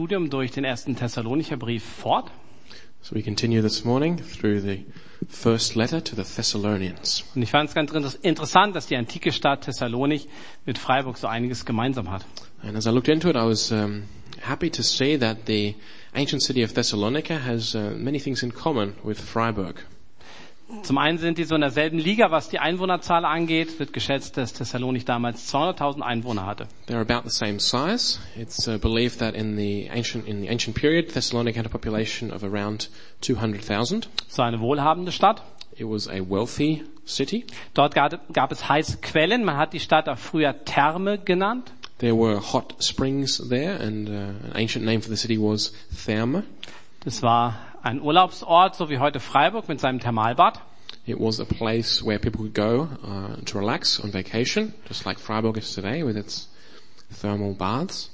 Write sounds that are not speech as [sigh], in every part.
Studium durch den ersten Thessalonicher Brief fort. So we continue this morning through the first letter to the Thessalonians. Und ich fand es ganz inter- interessant, dass die antike Stadt Thessalonik mit Freiburg so einiges gemeinsam hat. And as I looked into it, I was um, happy to see that the ancient city of Thessalonica has uh, many things in common with Freiburg. Zum einen sind die so in derselben Liga, was die Einwohnerzahl angeht. Wird geschätzt, dass Thessalonik damals 200.000 Einwohner hatte. They're about the same size. It's uh, believed that in the ancient in the ancient period, Thessalonica had a population of around 200,000. Es war eine wohlhabende Stadt. It was a wealthy city. Dort gab, gab es heiße Quellen. Man hat die Stadt auch früher Therme genannt. There were hot springs there, and uh, an ancient name for the city was Therme. Das war ein Urlaubsort, so wie heute Freiburg mit seinem Thermalbad. It was a place where people could go uh, to relax on vacation, just like Freiburg is today with its thermal baths.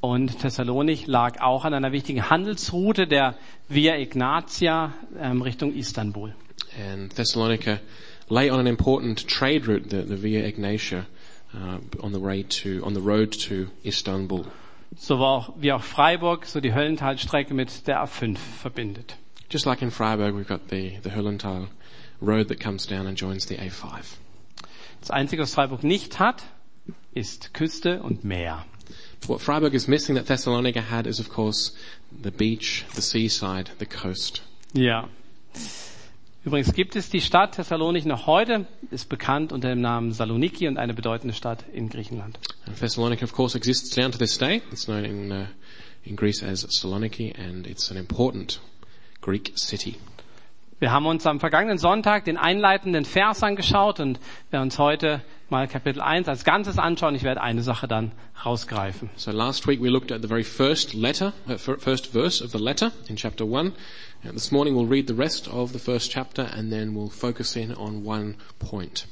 Und Thessalonik lag auch an einer wichtigen Handelsroute der Via Ignatia ähm, Richtung Istanbul. And Thessalonica lay on an important trade route, the, the Via Ignatia, uh, on the way to on the road to Istanbul. So wie auch Freiburg so die Höllentalstrecke mit der A5 verbindet. Just like in Freiburg, we've got the the Höllental road that comes down and joins the A5. Das Einzige, was Freiburg nicht hat, ist Küste und Meer. What Freiburg is missing that Thessalonica had is, of course, the beach, the seaside, the coast. Ja. Übrigens gibt es die Stadt Thessalonik noch heute, ist bekannt unter dem Namen Saloniki und eine bedeutende Stadt in Griechenland. And of course, exists down to this day. It's known in uh, in Greece as Saloniki, and it's an important Greek city. Wir haben uns am vergangenen Sonntag den einleitenden Vers angeschaut und werden uns heute mal Kapitel 1 als Ganzes anschauen. Ich werde eine Sache dann rausgreifen. So last week we looked at the very first letter, uh, fir- first verse of the letter in chapter one. And this morning we'll read the rest of the first chapter, and then we'll focus in on one point.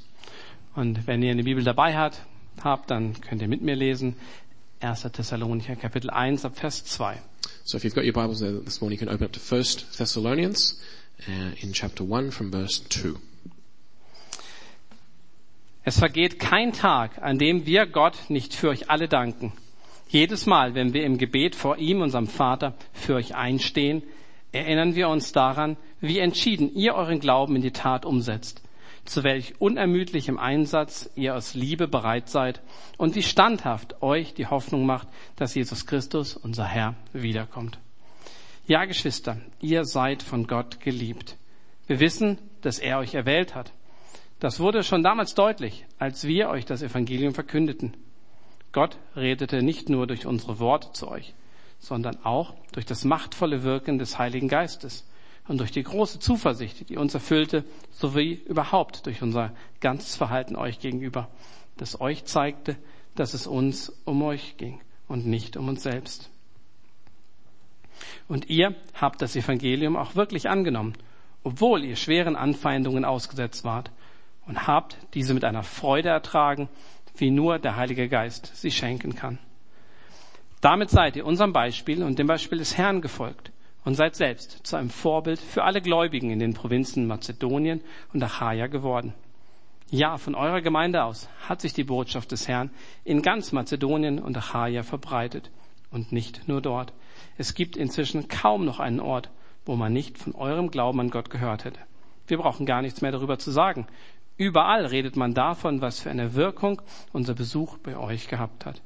Und wenn ihr eine Bibel dabei habt, habt, dann könnt ihr mit mir lesen. 1. Thessalonicher Kapitel 1 ab Vers 2. So if you've got your Bibles there this morning, you can open up to First Thessalonians uh, in chapter one from verse two. Es vergeht kein Tag, an dem wir Gott nicht für euch alle danken. Jedes Mal, wenn wir im Gebet vor ihm, unserem Vater, für euch einstehen, erinnern wir uns daran, wie entschieden ihr euren Glauben in die Tat umsetzt, zu welch unermüdlichem Einsatz ihr aus Liebe bereit seid und wie standhaft euch die Hoffnung macht, dass Jesus Christus, unser Herr, wiederkommt. Ja, Geschwister, ihr seid von Gott geliebt. Wir wissen, dass er euch erwählt hat. Das wurde schon damals deutlich, als wir euch das Evangelium verkündeten. Gott redete nicht nur durch unsere Worte zu euch, sondern auch durch das machtvolle Wirken des Heiligen Geistes und durch die große Zuversicht, die uns erfüllte, sowie überhaupt durch unser ganzes Verhalten euch gegenüber, das euch zeigte, dass es uns um euch ging und nicht um uns selbst. Und ihr habt das Evangelium auch wirklich angenommen, obwohl ihr schweren Anfeindungen ausgesetzt wart, und habt diese mit einer Freude ertragen, wie nur der Heilige Geist sie schenken kann. Damit seid ihr unserem Beispiel und dem Beispiel des Herrn gefolgt und seid selbst zu einem Vorbild für alle Gläubigen in den Provinzen Mazedonien und Achaia geworden. Ja, von eurer Gemeinde aus hat sich die Botschaft des Herrn in ganz Mazedonien und Achaia verbreitet und nicht nur dort. Es gibt inzwischen kaum noch einen Ort, wo man nicht von eurem Glauben an Gott gehört hätte. Wir brauchen gar nichts mehr darüber zu sagen. Überall redet man davon, was für eine Wirkung unser Besuch bei euch gehabt hat.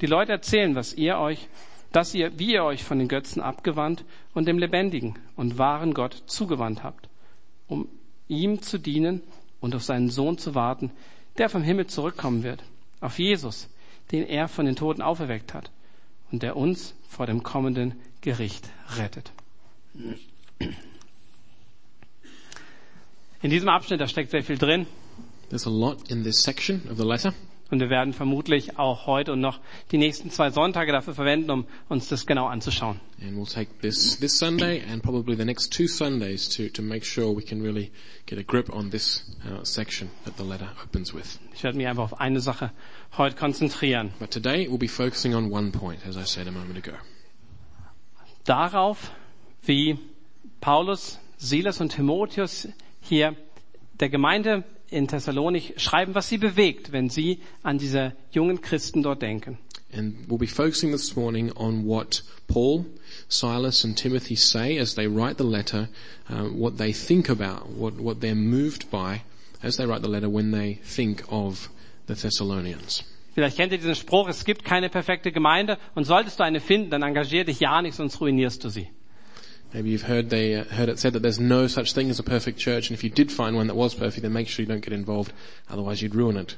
Die Leute erzählen, was ihr euch, dass ihr, wie ihr euch von den Götzen abgewandt und dem lebendigen und wahren Gott zugewandt habt, um ihm zu dienen und auf seinen Sohn zu warten, der vom Himmel zurückkommen wird, auf Jesus, den er von den Toten auferweckt hat und der uns vor dem kommenden Gericht rettet. In diesem Abschnitt, da steckt sehr viel drin. There's a lot in this section of the letter. Und wir werden vermutlich auch heute und noch die nächsten zwei Sonntage dafür verwenden, um uns das genau anzuschauen. And we'll take this, this Sunday and probably the next two Sundays to, to make sure we can really get a grip on this uh, section that the letter opens with. Ich werde mich einfach auf eine Sache heute konzentrieren. But today we'll be focusing on one point, as I said a moment ago. Darauf, wie Paulus, Silas und Timotheus hier der Gemeinde in Thessalonik schreiben, was sie bewegt, wenn sie an diese jungen Christen dort denken. And we'll be focusing this morning on what Paul, Silas and Timothy say as they write the letter, uh, what they think about, what, what they're moved by as they write the letter when they think of the Thessalonians. Vielleicht kennt ihr diesen Spruch, es gibt keine perfekte Gemeinde und solltest du eine finden, dann engagier dich ja nicht, sonst ruinierst du sie. Maybe you've heard they uh, heard it said that there's no such thing as a perfect church, and if you did find one that was perfect, then make sure you don't get involved, otherwise you'd ruin it.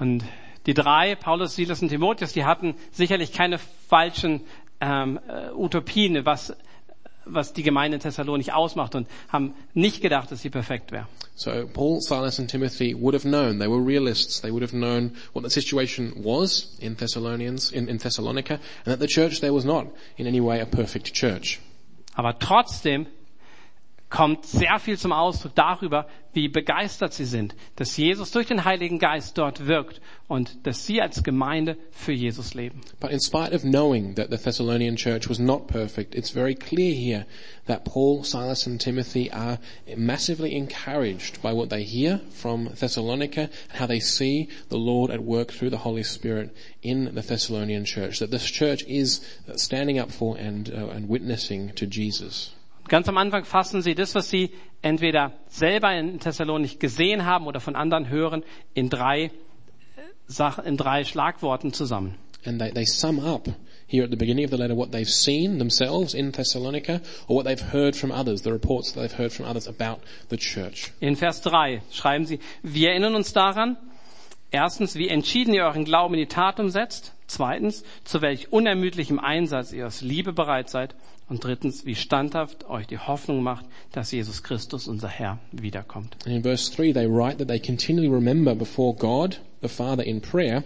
Und die drei, Paulus, Silas und Timotheus, die hatten sicherlich keine falschen ähm, äh, Utopien, was, was die Gemeinde in Thessalonik ausmacht und haben nicht gedacht, dass sie perfekt wäre. So Paul, Silas, and Timothy would have known. They were realists. They would have known what the situation was in Thessalonians, in, in Thessalonica, and that the church there was not in any way a perfect church. Aber trotzdem kommt sehr viel zum Ausdruck darüber, wie begeistert sie sind, dass Jesus durch den Heiligen Geist dort wirkt und dass sie als Gemeinde für Jesus leben. But in spite of knowing that the Thessalonian church was not perfect, it's very clear here that Paul, Silas and Timothy are massively encouraged by what they hear from Thessalonica and how they see the Lord at work through the Holy Spirit in the Thessalonian church. That this church is standing up for and, uh, and witnessing to Jesus. Ganz am Anfang fassen sie das, was sie entweder selber in Thessalonik gesehen haben oder von anderen hören, in drei Sachen, in drei Schlagworten zusammen. And they, they sum up here at the beginning of the letter what they've seen themselves in Thessalonica or what they've heard from others, the reports that they've heard from others about the church. In Vers 3 schreiben sie, wir erinnern uns daran, erstens, wie entschieden ihr euren Glauben in die Tat umsetzt, zweitens, zu welch unermüdlichem Einsatz ihr aus Liebe bereit seid und drittens, wie standhaft euch die Hoffnung macht, dass Jesus Christus, unser Herr, wiederkommt. And in verse 3 they write that they continually remember before God, the Father in prayer,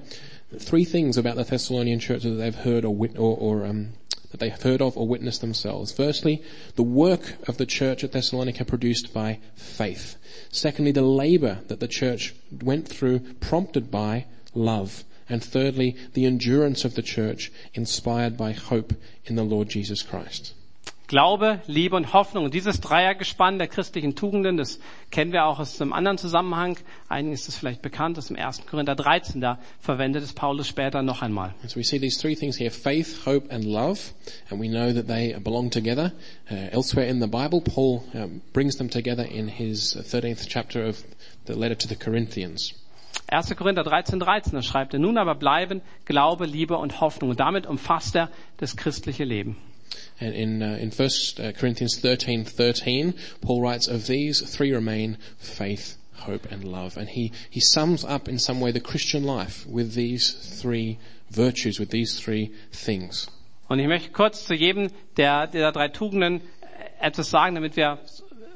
three things about the Thessalonian church that they've heard or, or, or um, that they have heard of or witnessed themselves. Firstly, the work of the church at Thessalonica produced by faith. Secondly, the labor that the church went through prompted by love. And thirdly, the endurance of the church inspired by hope in the Lord Jesus Christ. Glaube, Liebe und Hoffnung. Und dieses Dreiergespann der christlichen Tugenden, das kennen wir auch aus einem anderen Zusammenhang. Einigen ist es vielleicht bekannt, aus dem 1. Korinther 13, da verwendet es Paulus später noch einmal. So we see these three things here, faith, hope and love, and we know that they belong together. Uh, elsewhere in the Bible, Paul um, brings them together in his 13th chapter of the letter to the Corinthians. 1. Korinther 13, 13, da schreibt er, nun aber bleiben Glaube, Liebe und Hoffnung. Und damit umfasst er das christliche Leben. And in, uh, in 1 Corinthians 13, 13, Paul writes, of these three remain faith, hope and love. And he, he sums up in some way the Christian life with these three virtues, with these three things. Und ich möchte kurz zu jedem der, der drei Tugenden etwas sagen, damit wir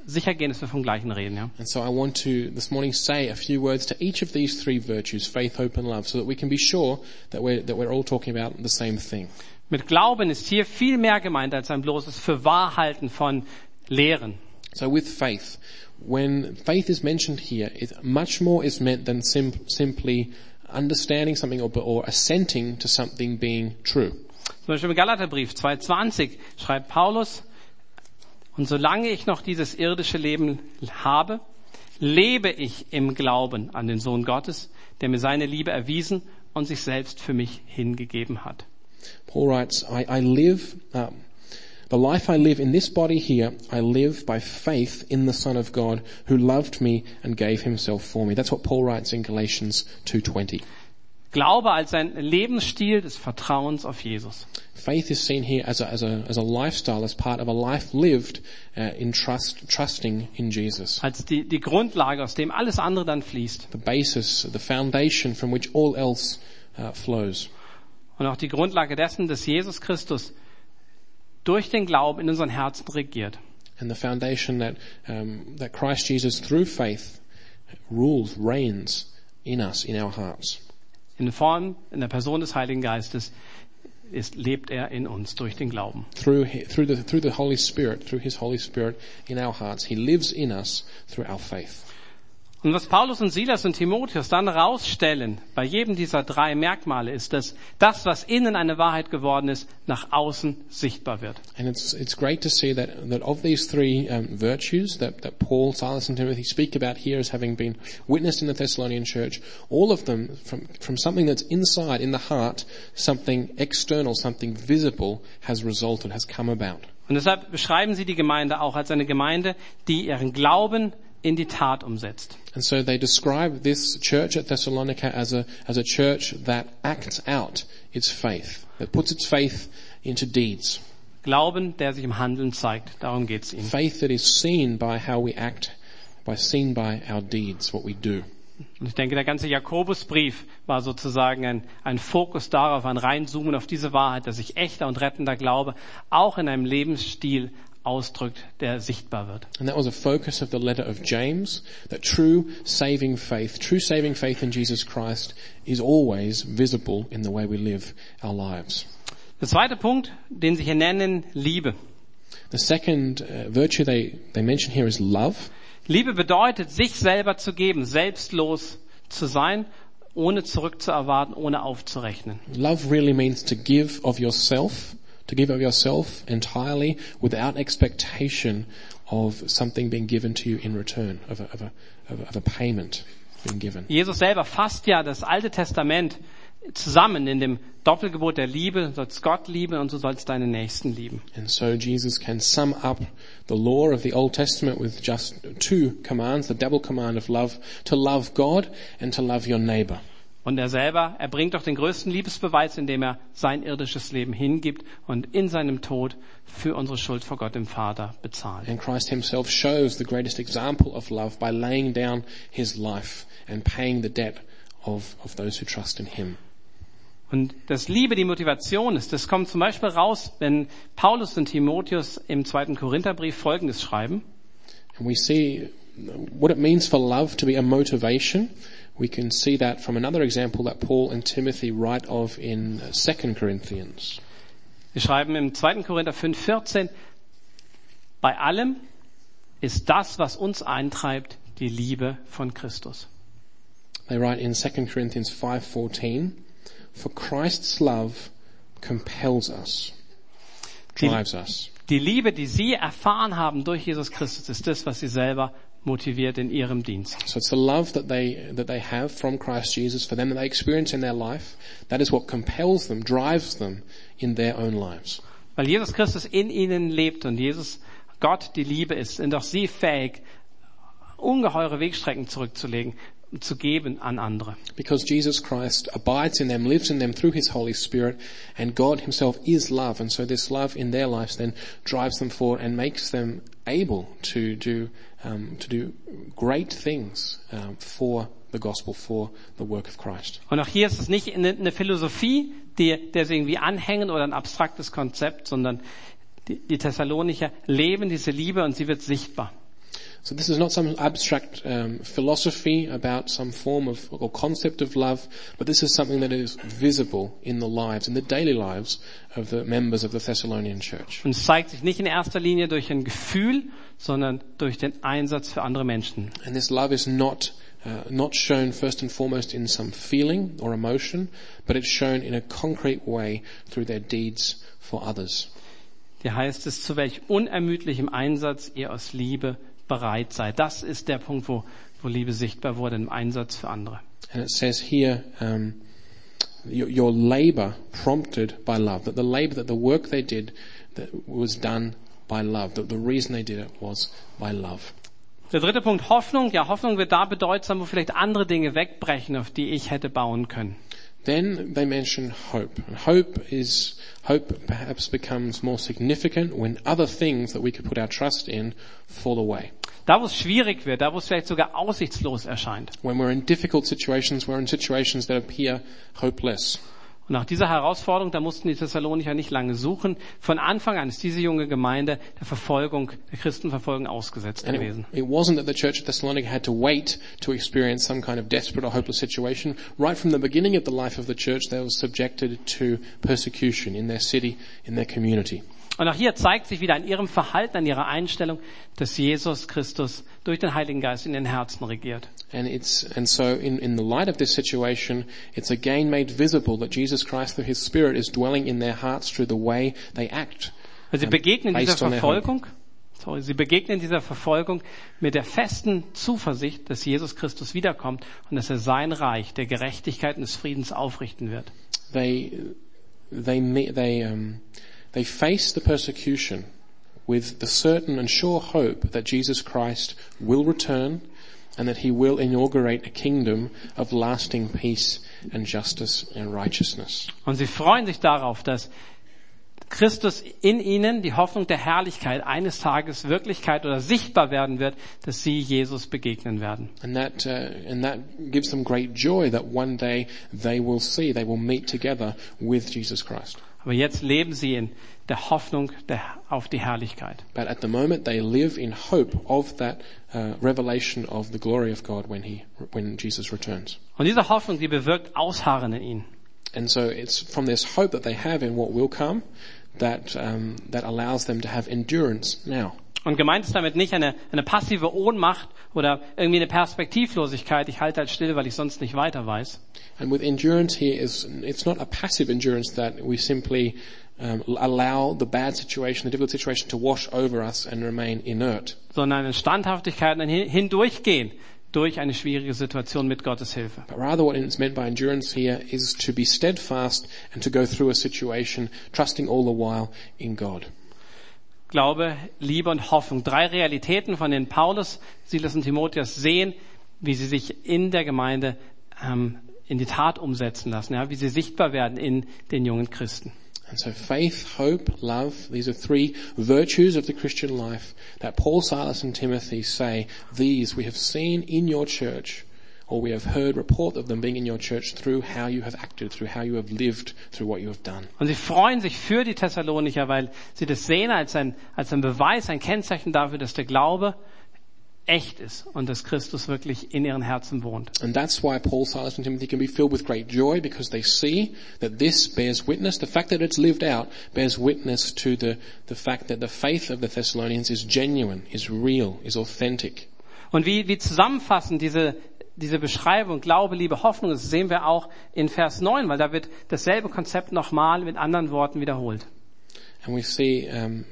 sicher gehen, dass wir vom Gleichen reden. Ja? And so I want to this morning say a few words to each of these three virtues, faith, hope and love, so that we can be sure that we're, that we're all talking about the same thing. Mit Glauben ist hier viel mehr gemeint als ein bloßes Fürwahrhalten von Lehren. So with faith, when faith is mentioned here, it, much more is meant than sim- simply understanding something or, or assenting to something being true. Zum Beispiel im Galaterbrief 2.20 schreibt Paulus, und solange ich noch dieses irdische Leben habe, lebe ich im Glauben an den Sohn Gottes, der mir seine Liebe erwiesen und sich selbst für mich hingegeben hat. Paul writes, I, I live, um, the life I live in this body here, I live by faith in the Son of God who loved me and gave himself for me. That's what Paul writes in Galatians 2.20. Glaube als ein Lebensstil des Vertrauens auf Jesus. Faith is seen here as a, as a, as a lifestyle, as part of a life lived uh, in trust, trusting in Jesus. Als die, die Grundlage, aus dem alles andere dann fließt. The basis, the foundation from which all else uh, flows. Und auch die Grundlage dessen, dass Jesus Christus durch den Glauben in unseren Herzen regiert. And the foundation that, um, that Christ Jesus through faith rules, reigns in us, in our hearts. In Form, in der Person des Heiligen Geistes ist, lebt er in uns durch den Glauben. Through, through the, through the Holy Spirit, through His Holy Spirit in our hearts, He lives in us through our faith. Und was Paulus und Silas und Timotheus dann rausstellen bei jedem dieser drei Merkmale ist, dass das, was innen eine Wahrheit geworden ist, nach außen sichtbar wird. And it's, it's great to see that, that of these three um, virtues that, that Paul, Silas and Timothy speak about here as having been witnessed in the Thessalonian church, all of them from, from something that's inside, in the heart, something external, something visible has resulted, has come about. Und deshalb beschreiben sie die Gemeinde auch als eine Gemeinde, die ihren Glauben in die Tat umsetzt. And so they describe this church at Thessalonica as a, as a church that acts out its faith, that puts its faith into deeds. Glauben, der sich im Handeln zeigt. Darum geht's ihnen. Faith that is seen by how we act, by seen by our deeds, what we do. Und ich denke, der ganze Jakobusbrief war sozusagen ein, ein Fokus darauf, ein Reinzoomen auf diese Wahrheit, dass sich echter und rettender Glaube auch in einem Lebensstil ausdrückt, der sichtbar wird. And that was a focus of the letter of James, that true saving faith, true saving faith in Jesus Christ is always visible in the way we live our lives. Der zweite Punkt, den sie hier nennen, Liebe. The second uh, virtue they, they mention here is love. Liebe bedeutet, sich selber zu geben, selbstlos zu sein, ohne zurückzuerwarten, ohne aufzurechnen. Love really means to give of yourself, to give of yourself entirely without expectation of something being given to you in return, of a, of a, of a, payment being given. Jesus selber fasst ja das Alte Testament zusammen in dem Doppelgebot der Liebe, sollst Gott lieben und du sollst deinen Nächsten lieben. And so Jesus can sum up the law of the Old Testament with just two commands, the double command of love, to love God and to love your neighbor. Und er selber, er bringt doch den größten Liebesbeweis, indem er sein irdisches Leben hingibt und in seinem Tod für unsere Schuld vor Gott dem Vater bezahlt. And Christ himself shows the greatest example of love by laying down his life and paying the debt of, of those who trust in him. Und dass Liebe die Motivation ist, das kommt zum Beispiel raus, wenn Paulus und Timotheus im zweiten Korintherbrief Folgendes schreiben. And we see what it means for love to be a motivation. We can see that from another example that Paul and Timothy write of in 2 Corinthians. Wir schreiben im 2. Korinther 5,14, bei allem ist das, was uns eintreibt, die Liebe von Christus. They write in 2 Corinthians 5:14, "For Christ's love compels us, drives us." Die Liebe, die Sie erfahren haben durch Jesus Christus, ist das, was Sie selber motiviert in Ihrem Dienst. So it's the love that they that they have from Christ Jesus for them that they experience in their life. That is what compels them, drives them in their own lives. Weil Jesus Christus in Ihnen lebt und Jesus Gott die Liebe ist, sind auch Sie fähig, ungeheure Wegstrecken zurückzulegen, zu geben an andere. Because Jesus Christ abides in them, lives in them through His Holy Spirit, and God Himself is love, and so this love in their lives then drives them forward and makes them able to do um, to do great things um, for the gospel, for the work of Christ. Und auch hier ist es nicht eine, eine Philosophie, die, der sie irgendwie anhängen oder ein abstraktes Konzept, sondern die, die Thessalonicher leben diese Liebe und sie wird sichtbar. So this is not some abstract um, philosophy about some form of or concept of love, but this is something that is visible in the lives, in the daily lives of the members of the Thessalonian church. Und es zeigt sich nicht in erster Linie durch ein Gefühl, sondern durch den Einsatz für andere Menschen. And this love is not uh, not shown first and foremost in some feeling or emotion, but it's shown in a concrete way through their deeds for others. Hier heißt es, zu welch unermüdlichem Einsatz ihr aus Liebe bereit seid. Das ist der Punkt, wo, wo Liebe sichtbar wurde im Einsatz für andere. And it says here, um, your, your labor prompted by love. That the labor, that the work they did, that was done by love. That the reason they did it was by love. Der dritte Punkt, Hoffnung. Ja, Hoffnung wird da bedeutsam, wo vielleicht andere Dinge wegbrechen, auf die ich hätte bauen können. Then they mention hope. And hope is, hope perhaps becomes more significant when other things that we could put our trust in fall away. Da, wo es schwierig wird, da, wo es vielleicht sogar aussichtslos erscheint. When we're in difficult situations, we're in situations that appear hopeless. Und nach dieser Herausforderung, da mussten die Thessalonicher nicht lange suchen. Von Anfang an ist diese junge Gemeinde der Verfolgung, der Christenverfolgung ausgesetzt And gewesen. it, it wasn't that the church of Thessalonica had to wait to experience some kind of desperate or hopeless situation. Right from the beginning of the life of the church, they were subjected to persecution in their city, in their community. Und auch hier zeigt sich wieder an ihrem Verhalten, an ihrer Einstellung, dass Jesus Christus durch den Heiligen Geist in den Herzen regiert. And it's, and so in, in the light of this situation, it's again made visible that Jesus Christ through His Spirit is dwelling in their hearts through the way they act. Also sie begegnen dieser. Verfolgung, sorry, sie begegnen dieser Verfolgung mit der festen Zuversicht, dass Jesus Christus wiederkommt und dass er sein Reich der Gerechtigkeit und des Friedens aufrichten wird. They, they, they, um, they face the persecution with the certain and sure hope that Jesus Christ will return and that he will inaugurate a kingdom of lasting peace and justice and righteousness. Und sie freuen sich darauf, dass Christus in ihnen die Hoffnung der Herrlichkeit eines Tages Wirklichkeit oder sichtbar werden wird, dass sie Jesus begegnen werden. And that, uh, and that gives them great joy that one day they will see, they will meet together with Jesus Christ. Aber jetzt leben sie in der Hoffnung der, auf die Herrlichkeit. But at the moment they live in hope of that uh, revelation of the glory of God when he, when Jesus returns. Und diese Hoffnung, die bewirkt Ausharren in ihnen. And so it's from this hope that they have in what will come that, um, that allows them to have endurance now. Und gemeint ist damit nicht eine, eine passive Ohnmacht oder irgendwie eine Perspektivlosigkeit. Ich halte halt still, weil ich sonst nicht weiter weiß. And with endurance here is, it's not a passive endurance that we simply um, allow the bad situation, the difficult situation to wash over us and remain inert. sondern eine Standhaftigkeit ein Hin- hindurchgehen durch eine schwierige Situation mit Gottes Hilfe. But rather what is meant by endurance here is to be steadfast and to go through a situation, trusting all the while in God. Glaube, Liebe und Hoffnung. Drei Realitäten, von denen Paulus, Silas und Timotheus sehen, wie sie sich in der Gemeinde ähm, in die Tat umsetzen lassen, ja, wie sie sichtbar werden in den jungen Christen. And so faith, hope, love, these are three virtues of the Christian life that Paul, Silas and Timothy say, these we have seen in your church or we have heard report of them being in your church through how you have acted, through how you have lived, through what you have done. Und sie freuen sich für die Thessalonicher, weil sie das sehen als ein, als ein Beweis, ein Kennzeichen dafür, dass der Glaube echt ist und dass Christus wirklich in ihren Herzen wohnt. And that's why Paul, Silas and Timothy can be filled with great joy because they see that this bears witness, the fact that it's lived out bears witness to the, the fact that the faith of the Thessalonians is genuine, is real, is authentic. Und wie, wie zusammenfassend diese, diese Beschreibung Glaube, Liebe, Hoffnung ist, sehen wir auch in Vers 9, weil da wird dasselbe Konzept nochmal mit anderen Worten wiederholt. And we see um,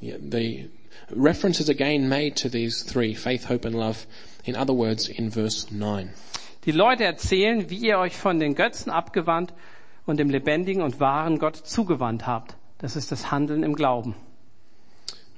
the references again made to these three, faith, hope and love, in other words, in verse 9. Die Leute erzählen, wie ihr euch von den Götzen abgewandt und dem lebendigen und wahren Gott zugewandt habt. Das ist das Handeln im Glauben.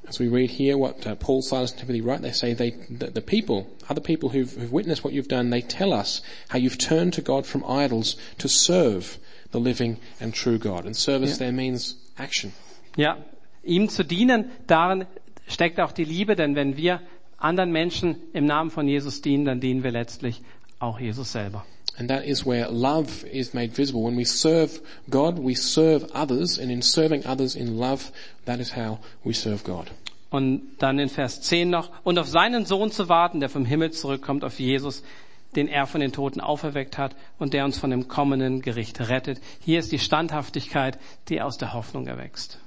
As we read here what uh, Paul, Silas and Timothy write, they say they, the, the people, other people who've, who've witnessed what you've done, they tell us how you've turned to God from idols to serve the living and true God. And service Yeah. there means action. Ja, ihm zu dienen, darin steckt auch die Liebe, denn wenn wir anderen Menschen im Namen von Jesus dienen, dann dienen wir letztlich auch Jesus selber. And that is where love is made visible. When we serve God, we serve others, and in serving others in love, that is how we serve God. Und dann in Vers 10 noch, und auf seinen Sohn zu warten, der vom Himmel zurückkommt, auf Jesus, den er von den Toten auferweckt hat und der uns von dem kommenden Gericht rettet. Hier ist die Standhaftigkeit, die aus der Hoffnung erwächst.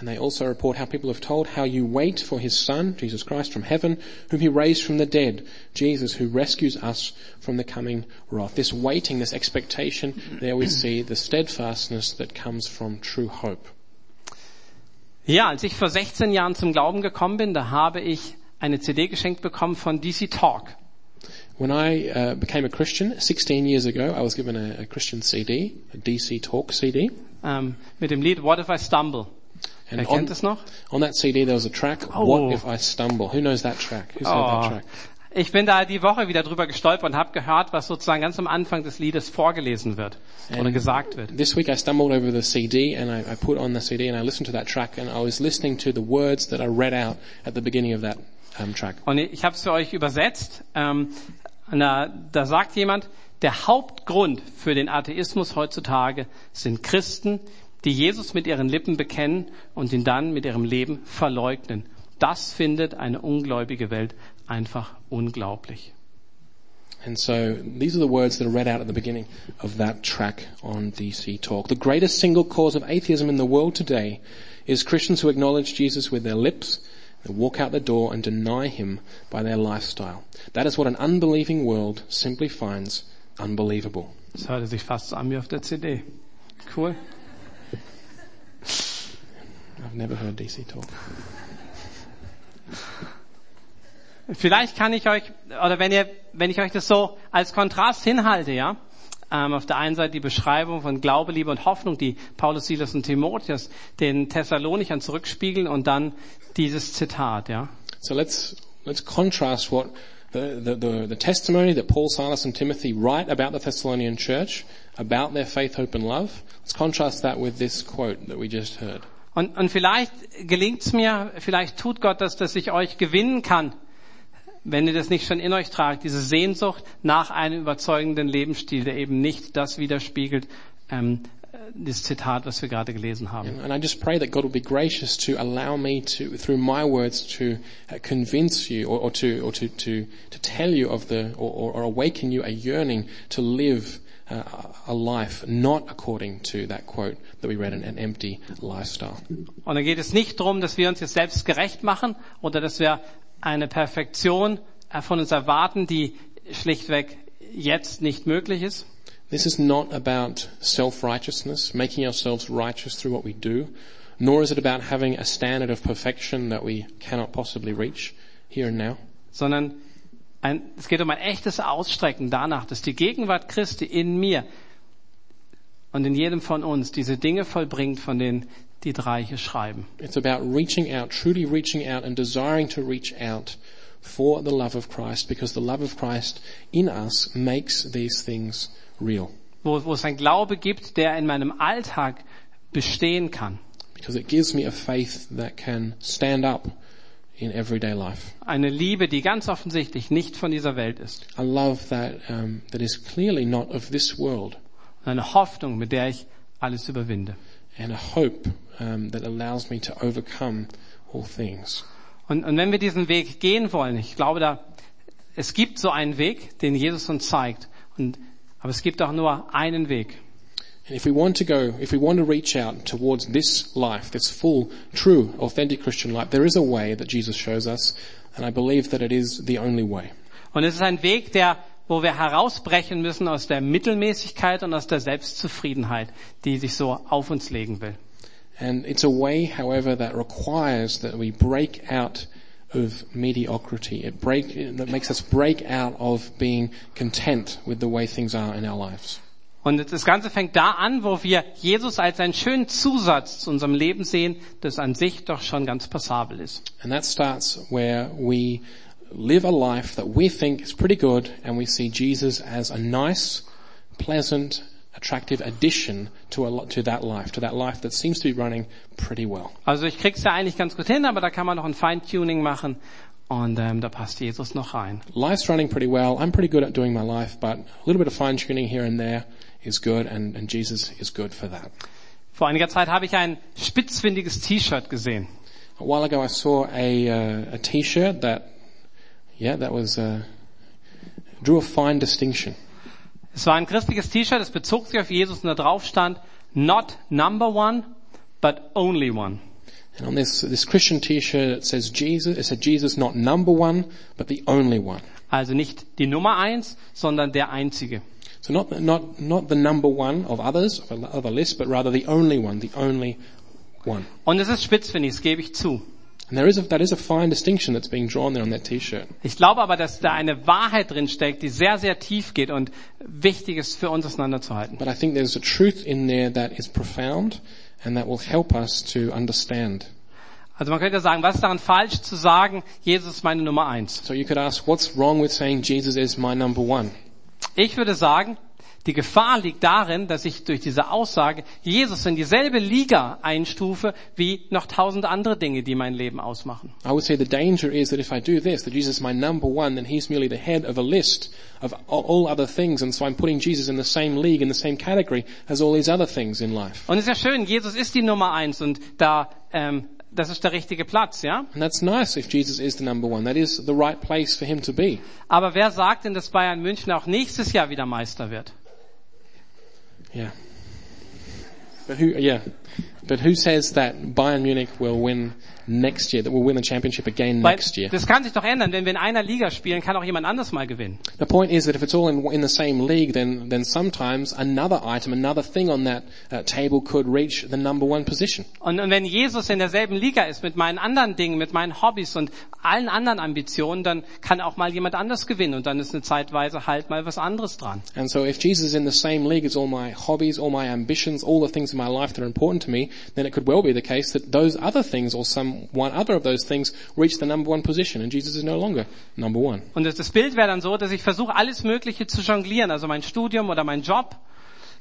And they also report how people have told how you wait for his son, Jesus Christ from heaven, whom he raised from the dead, Jesus who rescues us from the coming wrath. This waiting, this expectation, there we see the steadfastness that comes from true hope. Ja, als ich vor 16 Jahren zum Glauben gekommen bin, da habe ich eine CD geschenkt bekommen von DC Talk. When I uh, became a Christian 16 years ago, I was given a, a Christian CD, a DC Talk CD. Ähm, mit dem Lied What If I Stumble. And on, kennt es noch? on that CD there was a track, Oh. What If I Stumble? Who knows that track? Who's heard Oh. that track? Ich bin da die Woche wieder drüber gestolpert und habe gehört, was sozusagen ganz am Anfang des Liedes vorgelesen wird oder Ähm, gesagt wird. This week I stumbled over the CD and I, I put on the CD and I listened to that track and I was listening to the words that I read out at the beginning of that um, track. Und ich habe es für euch übersetzt. Ähm, na, da sagt jemand, der Hauptgrund für den Atheismus heutzutage sind Christen, die Jesus mit ihren Lippen bekennen und ihn dann mit ihrem Leben verleugnen. Das findet eine ungläubige Welt einfach unglaublich. And so these are the words that are read out at the beginning of that track on DC Talk. The greatest single cause of atheism in the world today is Christians who acknowledge Jesus with their lips, they walk out the door and deny him by their lifestyle. That is what an unbelieving world simply finds unbelievable. Das hörte sich fast an wie auf der CD. Cool. I've never heard DC Talk. Vielleicht kann ich euch, oder wenn ihr, wenn ich euch das so als Kontrast hinhalte, ja, ähm, auf der einen Seite die Beschreibung von Glaube, Liebe und Hoffnung, die Paulus, Silas und Timotheus den Thessalonichern zurückspiegeln und dann dieses Zitat, ja. So let's, let's contrast what the, the, the, testimony that Paul, Silas and Timothy write about the Thessalonian church, about their faith, hope and love. Let's contrast that with this quote that we just heard. Und, und vielleicht gelingt's mir, vielleicht tut Gott das, dass ich euch gewinnen kann, wenn ihr das nicht schon in euch tragt, diese Sehnsucht nach einem überzeugenden Lebensstil, der eben nicht das widerspiegelt, ähm, das Zitat, was wir gerade gelesen haben. And I just pray that God will be gracious to allow me to, through my words, to uh, convince you or, or to or to, to to tell you of the or, or, awaken you a yearning to live uh, a life not according to that quote that we read, an, an empty lifestyle. Und da geht es nicht darum, dass wir uns jetzt selbst gerecht machen oder dass wir eine Perfektion äh, von uns erwarten, die schlichtweg jetzt nicht möglich ist. This is not about self-righteousness, making ourselves righteous through what we do, nor is it about having a standard of perfection that we cannot possibly reach here and now. sondern ein, es geht um ein echtes Ausstrecken danach, dass die Gegenwart Christi in mir und in jedem von uns diese Dinge vollbringt, von denen die drei hier schreiben. It's about reaching out, truly reaching out and desiring to reach out for the love of Christ because the love of Christ in us makes these things real. Wo, wo es ein Glaube gibt, der in meinem Alltag bestehen kann. Because it gives me a faith that can stand up in everyday life. Eine Liebe, die ganz offensichtlich nicht von dieser Welt ist. A love that, um, that is clearly not of this world. Eine Hoffnung, mit der ich alles überwinde. and a hope um, that allows me to overcome all things. Und, und wenn wir diesen Weg gehen wollen, ich glaube da, es gibt so einen Weg, den Jesus uns zeigt. Und, aber es gibt auch nur einen Weg. And if we want to go, if we want to reach out towards this life, this full, true, authentic Christian life, there is a way that Jesus shows us, and I believe that it is the only way. Und es ist ein Weg, der, wo wir herausbrechen müssen aus der Mittelmäßigkeit und aus der Selbstzufriedenheit, die sich so auf uns legen will. And it's a way, however, that requires that we break out of mediocrity. It break, that makes us break out of being content with the way things are in our lives. Und das Ganze fängt da an, wo wir Jesus als einen schönen Zusatz zu unserem Leben sehen, das an sich doch schon ganz passabel ist. And that starts where we live a life that we think is pretty good and we see Jesus as a nice, pleasant, attractive addition to, a, to that life, to that life that seems to be running pretty well. Also ich krieg's ja eigentlich ganz gut hin, aber da kann man noch ein Feintuning machen und ähm, da passt Jesus noch rein. Life's running pretty well. I'm pretty good at doing my life, but a little bit of fine tuning here and there is good and, and Jesus is good for that. Vor einiger Zeit habe ich ein spitzfindiges T-Shirt gesehen. A while ago I saw a, uh, a t-shirt that, yeah, that was, uh, drew a fine distinction. Es war ein christliches T-Shirt, es bezog sich auf Jesus und da drauf stand, not number one, but only one. And on this, this Christian t-shirt it says Jesus, it said Jesus not number one, but the only one. Also nicht die Nummer eins, sondern der einzige. So not, not, not the number one of others, of a, of a list, but rather the only one, the only one. Und es ist spitzfindig, das gebe ich zu. And there is a, that is a fine distinction that's being drawn there on that t-shirt. Ich glaube aber, dass da eine Wahrheit drin steckt, die sehr, sehr tief geht und wichtig ist für uns auseinanderzuhalten. But I think there's a truth in there that is profound and that will help us to understand. Also man könnte sagen, was ist daran falsch zu sagen, Jesus ist meine Nummer eins? So you could ask, what's wrong with saying Jesus is my number one? Ich würde sagen, die Gefahr liegt darin, dass ich durch diese Aussage Jesus in dieselbe Liga einstufe wie noch tausend andere Dinge, die mein Leben ausmachen. I would say the danger is that if I do this, that Jesus is my number one, then he's merely the head of a list of all- other things, and so I'm putting Jesus in the same league, in the same category as all these other things in life. Und es ist ja schön, Jesus ist die Nummer eins und da ähm, das ist der richtige Platz, ja? And that's nice if Jesus is the number one. That is the right place for him to be. Aber wer sagt denn, dass Bayern München auch nächstes Jahr wieder Meister wird? Yeah. But who, yeah. But who says that Bayern Munich will win next year, that will win the championship again Weil next year? das kann sich doch ändern. Wenn wir in einer Liga spielen, kann auch jemand anders mal gewinnen. The point is that if it's all in, in the same league, then, then sometimes another item, another thing on that uh, table could reach the number one position. Und, und wenn Jesus in derselben Liga ist mit meinen anderen Dingen, mit meinen Hobbys und allen anderen Ambitionen, dann kann auch mal jemand anders gewinnen und dann ist eine Zeitweise halt mal was anderes dran. And so if Jesus is in the same league as all my hobbies, all my ambitions, all the things in my life that are important to me, then it could well be the case that those other things or some one other of those things reach the number one position and Jesus is no longer number one. Und das, das Bild wäre dann so, dass ich versuche, alles Mögliche zu jonglieren, also mein Studium oder mein Job,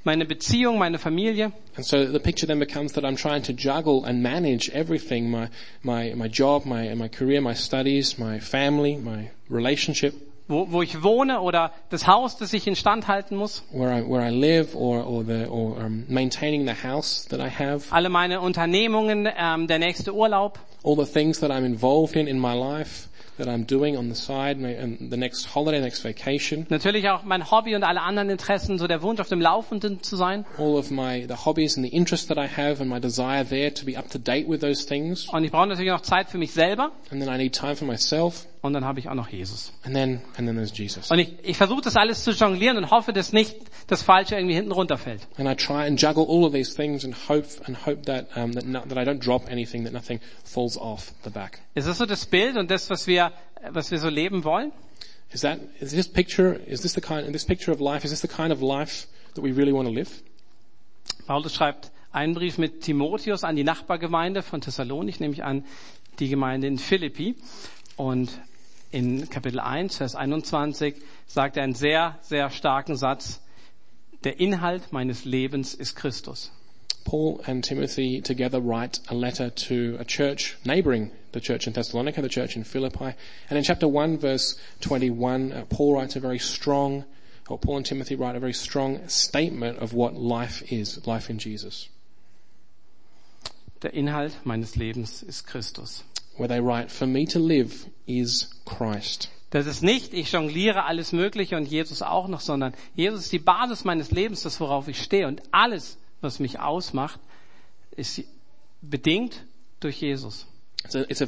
meine Beziehung, meine Familie. And so the picture then becomes that I'm trying to juggle and manage everything, my, my, my job, my, my career, my studies, my family, my relationship, Wo, wo ich wohne oder das Haus, das ich instand halten muss. where I, where I live or, or the, or um, maintaining the house that I have, Alle meine Unternehmungen, ähm, der nächste Urlaub. all the things that I'm involved in in my life that I'm doing on the side, and the next holiday, next vacation, Natürlich auch mein Hobby und alle anderen Interessen, so der Wunsch auf dem Laufenden zu sein. all of my, the hobbies and the interests that I have and my desire there to be up to date with those things. Und ich brauche natürlich noch Zeit für mich selber. And then I need time for myself. Und dann habe ich auch noch Jesus. And then, and then there's Jesus. Und ich, ich versuche das alles zu jonglieren und hoffe, dass nicht das Falsche irgendwie hinten runterfällt. And I try and juggle all of these things and hope, and hope that, um, that, no, that I don't drop anything, that nothing falls off the back. Ist das so das Bild und das, was wir, was wir so leben wollen? Is that, is this picture, is this the kind, this picture of life, is this the kind of life that we really want to live? Paulus schreibt einen Brief mit Timotheus an die Nachbargemeinde von Thessalonik, nämlich an die Gemeinde in Philippi. Und in Kapitel 1, Vers 21 sagt er einen sehr, sehr starken Satz. Der Inhalt meines Lebens ist Christus. Paul and Timothy together write a letter to a church neighboring the church in Thessalonica, the church in Philippi. And in chapter 1 verse 21, uh, Paul writes a very strong, or Paul and Timothy write a very strong statement of what life is, life in Jesus. Der Inhalt meines Lebens ist Christus. Where they write, for me to live is Christ. Das ist nicht, ich jongliere alles Mögliche und Jesus auch noch, sondern Jesus ist die Basis meines Lebens, das worauf ich stehe. Und alles, was mich ausmacht, ist bedingt durch Jesus. It's a, it's a,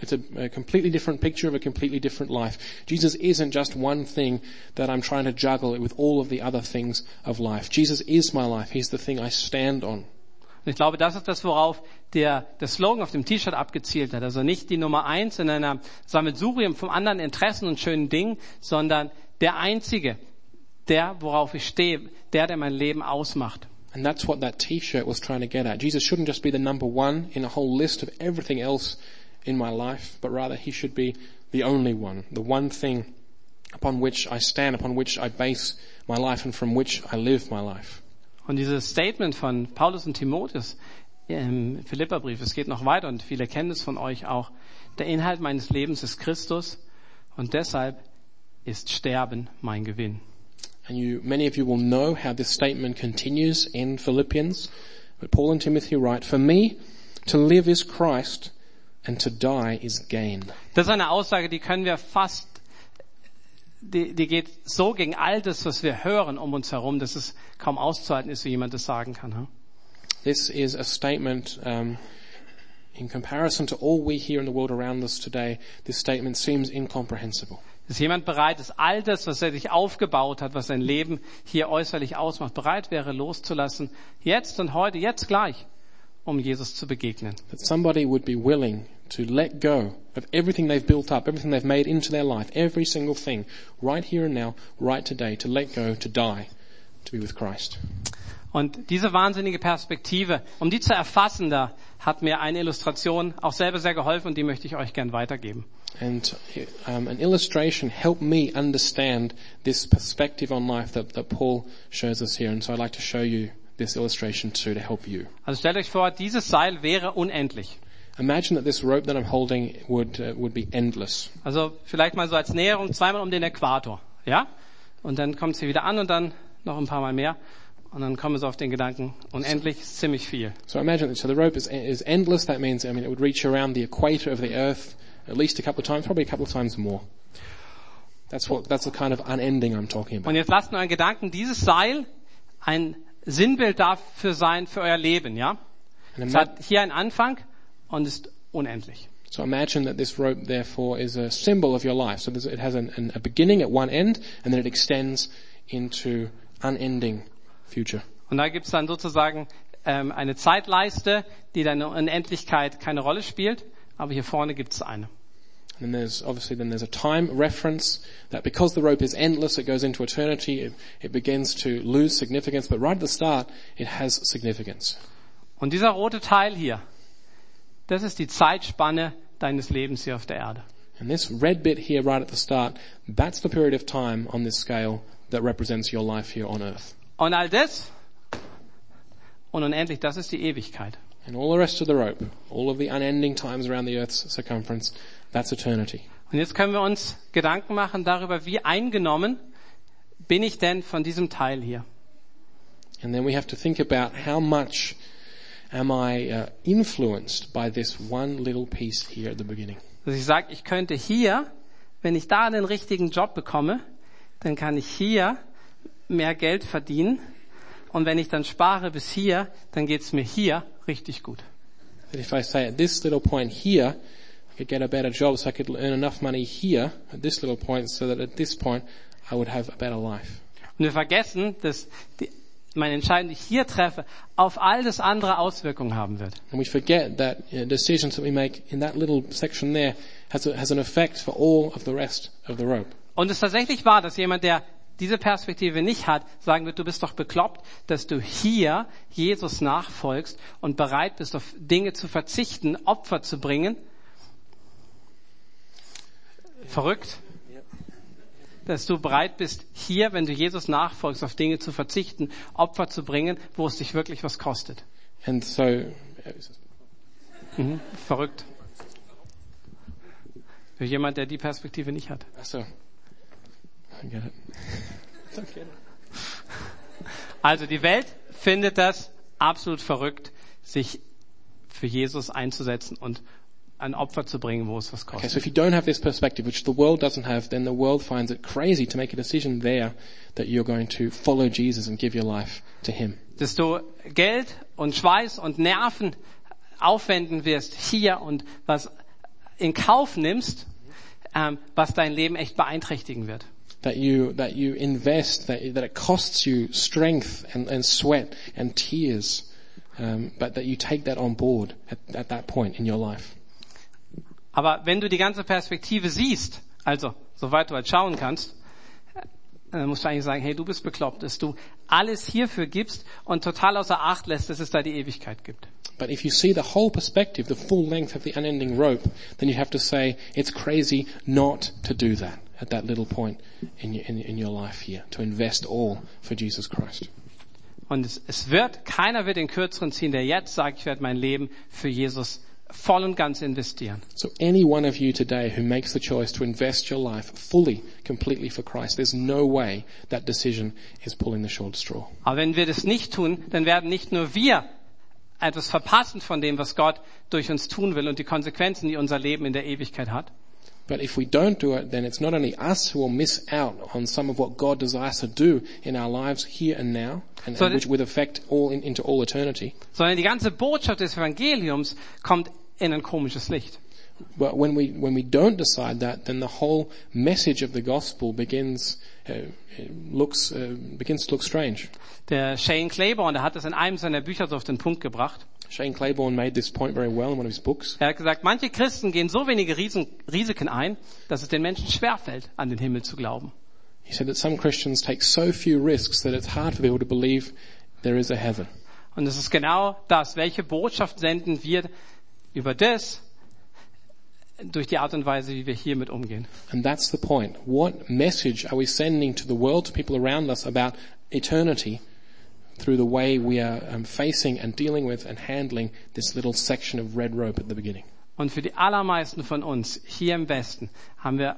it's a, a completely different picture of a completely different life. Jesus isn't just one thing that I'm trying to juggle with all of the other things of life. Jesus is my life. He's the thing I stand on. Und ich glaube, das ist das, worauf der, der Slogan auf dem T-Shirt abgezielt hat. Also nicht die Nummer eins in einer Sammelsurium von anderen Interessen und schönen Dingen, sondern der Einzige, der, worauf ich stehe, der, der mein Leben ausmacht. And that's what that t-shirt was trying to get at. Jesus shouldn't just be the number one in a whole list of everything else in my life, but rather he should be the only one, the one thing upon which I stand, upon which I base my life and from which I live my life. Und dieses Statement von Paulus und Timotheus im Philipperbrief, es geht noch weiter und viele kennen es von euch auch. Der Inhalt meines Lebens ist Christus und deshalb ist Sterben mein Gewinn. And you, many of you will know how this statement continues in Philippians. But Paul and Timothy write, For me, to live is Christ, and to die is gain. Das ist eine Aussage, die können wir fast, die, die geht so gegen all das, was wir hören um uns herum, dass es kaum auszuhalten ist, wie jemand das sagen kann. Hm? This is a statement, um, in comparison to all we hear in the world around us today, this statement seems incomprehensible. Ist jemand bereit, dass all das, was er sich aufgebaut hat, was sein Leben hier äußerlich ausmacht, bereit wäre loszulassen, jetzt und heute, jetzt gleich, um Jesus zu begegnen. That somebody would be willing to let go of everything they've built up, everything they've made into their life, every single thing, right here and now, right today, to let go, to die, to be with Christ. Und diese wahnsinnige Perspektive, um die zu erfassen, da hat mir eine Illustration auch selber sehr geholfen und die möchte ich euch gern weitergeben. And um, an illustration helped me understand this perspective on life that, that Paul shows us here. And so I'd like to show you this illustration too to help you. Also stellt euch vor, dieses Seil wäre unendlich. Imagine that this rope that I'm holding would uh, would be endless. Also vielleicht mal so als Näherung zweimal um den Äquator, ja? Und dann kommt sie wieder an und dann noch ein paar Mal mehr. Und dann kommen sie auf den Gedanken, unendlich ist ziemlich viel. So imagine, so the rope is, is endless. That means, I mean, it would reach around the equator of the earth at least a couple of times, probably a couple of times more. That's what, that's the kind of unending I'm talking about. Und jetzt lasst nur einen Gedanken, dieses Seil ein Sinnbild dafür sein für euer Leben, ja? Es hat hier einen Anfang und ist unendlich. so imagine that this rope therefore is a symbol of your life. So it has an, an, a beginning at one end and then it extends into unending future. Und da gibt's dann sozusagen ähm, eine Zeitleiste, die dann in Unendlichkeit keine Rolle spielt, aber hier vorne gibt's eine. And there's obviously then there's a time reference that because the rope is endless, it goes into eternity, it, it begins to lose significance, but right at the start, it has significance. Und dieser rote Teil hier, das ist die Zeitspanne deines Lebens hier auf der Erde. And this red bit here right at the start, that's the period of time on this scale that represents your life here on earth. Und all das und unendlich, das ist die Ewigkeit. And all the rest of the rope, all of the unending times around the earth's circumference, that's eternity. Und jetzt können wir uns Gedanken machen darüber, wie eingenommen bin ich denn von diesem Teil hier. And then we have to think about how much am I uh, influenced by this one little piece here at the beginning. Dass ich sage, ich könnte hier, wenn ich da den richtigen Job bekomme, dann kann ich hier mehr Geld verdienen. Und wenn ich dann spare bis hier, dann geht's mir hier richtig gut. That if I say at this little point here, I could get a better job so I could earn enough money here at this little point so that at this point I would have a better life. Und wir vergessen, dass die, meine Entscheidung, die ich hier treffe, auf all das andere Auswirkungen haben wird. And we forget that uh, decisions that we make in that little section there has, a, has an effect for all of the rest of the rope. Und es ist tatsächlich wahr, dass jemand, der diese Perspektive nicht hat, sagen wird, du bist doch bekloppt, dass du hier Jesus nachfolgst und bereit bist, auf Dinge zu verzichten, Opfer zu bringen. Verrückt. Dass du bereit bist, hier, wenn du Jesus nachfolgst, auf Dinge zu verzichten, Opfer zu bringen, wo es dich wirklich was kostet. And so, Mhm. Verrückt. Für jemand, der die Perspektive nicht hat. so, I get it. [laughs] Also die Welt findet das absolut verrückt, sich für Jesus einzusetzen und ein Opfer zu bringen, wo es was Okay, kostet. so if you don't have this perspective, which the world doesn't have, then the world finds it crazy to make a decision there that you're going to follow Jesus and give your life to Him. Dass du Geld und Schweiß und Nerven aufwenden wirst hier und was in Kauf nimmst, ähm, was dein Leben echt beeinträchtigen wird. That you, that you invest, that, that it costs you strength and, and sweat and tears, um, but that you take that on board at, at that point in your life. Aber wenn du die ganze Perspektive siehst, also soweit du halt schauen kannst, dann musst du eigentlich sagen, hey, du bist bekloppt, dass du alles hierfür gibst und total außer Acht lässt, dass es da die Ewigkeit gibt. But if you see the whole perspective, the full length of the unending rope, then you have to say it's crazy not to do that at that little point in your, in, in your life here, to invest all for Jesus Christ. Und es, es wird, keiner wird den kürzeren ziehen, der jetzt sagt, ich werde mein Leben für Jesus voll und ganz investieren. So any one of you today who makes the choice to invest your life fully, completely for Christ, there's no way that decision is pulling the short straw. Aber wenn wir das nicht tun, dann werden nicht nur wir etwas verpassen von dem, was Gott durch uns tun will und die Konsequenzen, die unser Leben in der Ewigkeit hat, But if we don't do it, then it's not only us who will miss out on some of what God desires to do in our lives here and now, and, So and which would affect all in, into all eternity. sondern die ganze Botschaft des Evangeliums kommt in ein komisches Licht. But when we when we don't decide that, then the whole message of the gospel begins uh, looks uh, begins to look strange. Der Shane Claiborne, der hat das in einem seiner Bücher so auf den Punkt gebracht. Shane Claiborne made this point very well in one of his books. Er hat gesagt, manche Christen gehen so wenige Riesen, Risiken ein, dass es den Menschen schwerfällt, an den Himmel zu glauben. He said that some Christians take so few risks that it's hard for people to believe there is a heaven. Und es ist genau das. Welche Botschaft senden wir über das durch die Art und Weise, wie wir hiermit umgehen? And that's the point. What message are we sending to the world, to people around us about eternity through the way we are um, facing and dealing with and handling this little section of red rope at the beginning? Und für die allermeisten von uns hier im Westen haben wir,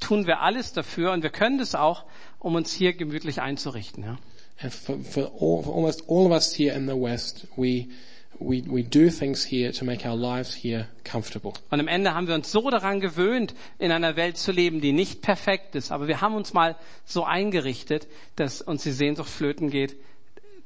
tun wir alles dafür und wir können das auch, um uns hier gemütlich einzurichten. Ja? And for, for, all, for almost all of us here in the West, we, we, we do things here to make our lives here comfortable. Und am Ende haben wir uns so daran gewöhnt, in einer Welt zu leben, die nicht perfekt ist. Aber wir haben uns mal so eingerichtet, dass uns die Sehnsucht flöten geht,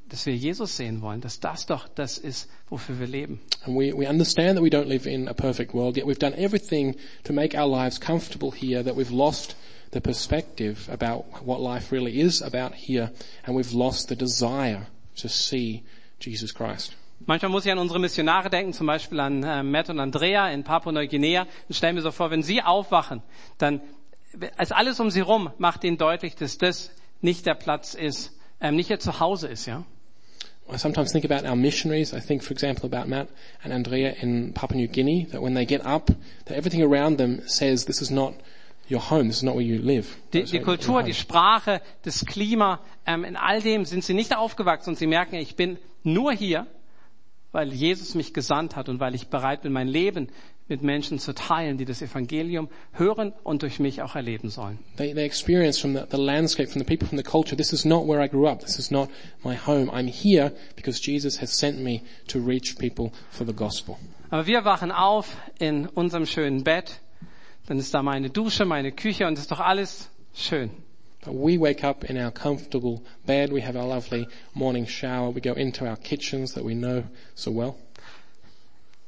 dass wir Jesus sehen wollen, dass das doch das ist, wofür wir leben. And we, we understand that we don't live in a perfect world, yet we've done everything to make our lives comfortable here, that we've lost the perspective about what life really is about here, and we've lost the desire to see Jesus Christ. Manchmal muss ich an unsere Missionare denken, zum Beispiel an äh, Matt und Andrea in Papua-Neuguinea. Und stell mir so vor, wenn sie aufwachen, dann als alles um sie rum macht ihnen deutlich, dass das nicht der Platz ist, ähm, nicht ihr Zuhause ist, ja. I sometimes think about our missionaries. I think, for example, about Matt and Andrea in Papua New Guinea, that when they get up, that everything around them says this is not your home, this is not where you live. Die, die Kultur, die Sprache, das Klima, ähm, in all dem sind sie nicht aufgewachsen und sie merken, ich bin nur hier, weil Jesus mich gesandt hat und weil ich bereit bin, mein Leben mit Menschen zu teilen, die das Evangelium hören und durch mich auch erleben sollen. They, they experience from the, the landscape, from the people, from the culture, this is not where I grew up, this is not my home. I'm here because Jesus has sent me to reach people for the gospel. Aber wir wachen auf in unserem schönen Bett, dann ist da meine Dusche, meine Küche und ist doch alles schön. We wake up in our comfortable bed, we have our lovely morning shower, we go into our kitchens that we know so well.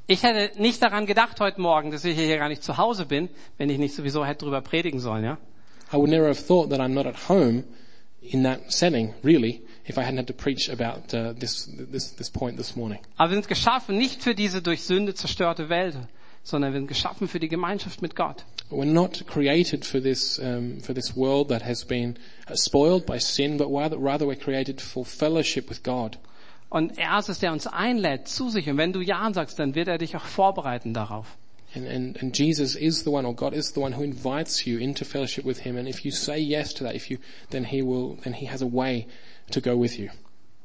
Ich hätte nicht daran gedacht heute Morgen, dass ich hier gar nicht zu Hause bin, wenn ich nicht sowieso hätte drüber predigen sollen, ja? I would never have thought that I'm not at home in that setting, really, if I hadn't had to preach about uh, this, this, this point this morning. Aber wir sind geschaffen nicht für diese durch Sünde zerstörte Welt, sondern wir sind geschaffen für die Gemeinschaft mit Gott. We're not created for this, um, for this world that has been spoiled by sin, but rather, rather we're created for fellowship with God. Und er ist es, der uns einlädt zu sich. Und wenn du Ja sagst, dann wird er dich auch vorbereiten darauf. And, and, and Jesus is the one, or God is the one who invites you into fellowship with Him. And if you say yes to that, if you, then He will, then He has a way to go with you.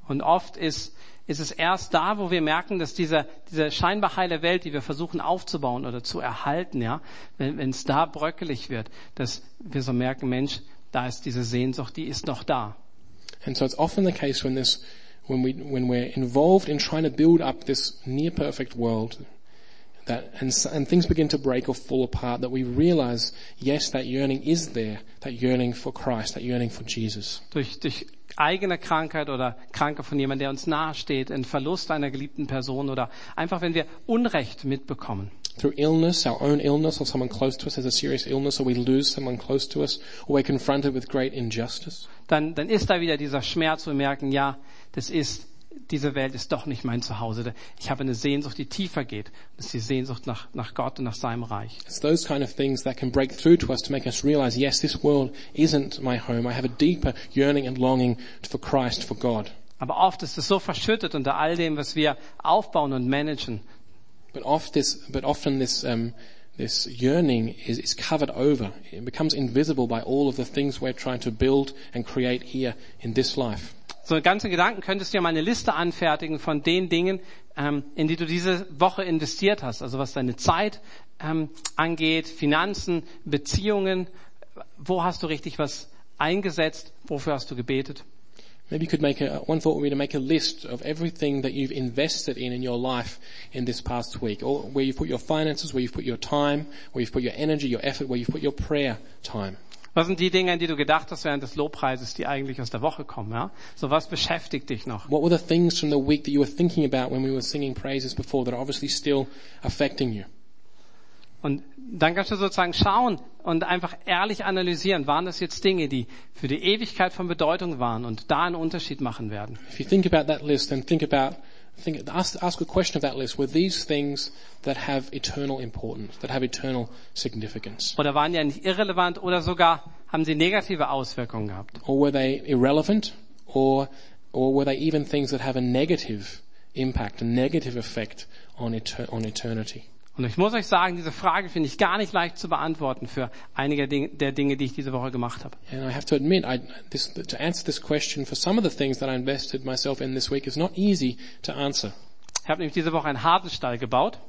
Und oft ist, ist es erst da, wo wir merken, dass diese, diese scheinbar heile Welt, die wir versuchen aufzubauen oder zu erhalten, ja, wenn es da bröckelig wird, dass wir so merken, Mensch, da ist diese Sehnsucht, die ist noch da. And so it's often the case when this, when we, when we're involved in trying to build up this near perfect world, that, and, and things begin to break or fall apart, that we realize, yes, that yearning is there, that yearning for Christ, that yearning for Jesus. Durch, durch eigene Krankheit oder Kranke von jemandem, der uns nahesteht, ein Verlust einer geliebten Person oder einfach, wenn wir Unrecht mitbekommen. Through illness, our own illness, or someone close to us has a serious illness, or we lose someone close to us, or we're confronted with great injustice. Dann, dann ist da wieder dieser Schmerz, wo wir merken, ja, das ist, diese Welt ist doch nicht mein Zuhause. Ich habe eine Sehnsucht, die tiefer geht. Das ist die Sehnsucht nach, nach Gott und nach seinem Reich. It's those kind of things that can break through to us to make us realize, yes, this world isn't my home. I have a deeper yearning and longing for Christ, for God. Aber oft ist es so verschüttet unter all dem, was wir aufbauen und managen, But oft this, but often this, um, this yearning is, is covered over. It becomes invisible by all of the things we're trying to build and create here in this life. So ganze Gedanken könntest du ja mal eine Liste anfertigen von den Dingen, ähm, in die du diese Woche investiert hast. Also was deine Zeit ähm, angeht, Finanzen, Beziehungen. Wo hast du richtig was eingesetzt? Wofür hast du gebetet? Maybe you could make a, one thought would be to make a list of everything that you've invested in in your life in this past week. Or where you've put your finances, where you've put your time, where you've put your energy, your effort, where you've put your prayer time. Was sind die Dinge, an die du gedacht hast während des Lobpreises, die eigentlich aus der Woche kommen? Ja? So was beschäftigt dich noch? What were the things from the week that you were thinking about when we were singing praises before that are obviously still affecting you? Und dann kannst du sozusagen schauen und einfach ehrlich analysieren, waren das jetzt Dinge, die für die Ewigkeit von Bedeutung waren und da einen Unterschied machen werden. If you think about that list and think about, think, ask, ask a question of that list. Were these things that have eternal importance, that have eternal significance? Oder waren die nicht irrelevant oder sogar haben sie negative Auswirkungen gehabt? Or were they irrelevant? Or, or were they even things that have a negative impact, a negative effect on eternity? Und ich muss euch sagen, diese Frage finde ich gar nicht leicht zu beantworten für einige der Dinge, die ich diese Woche gemacht habe. And I have to admit, I, this, to answer this question for some of the things that I invested myself in this week is not easy to answer. Ich habe nämlich diese Woche einen Hartenstall gebaut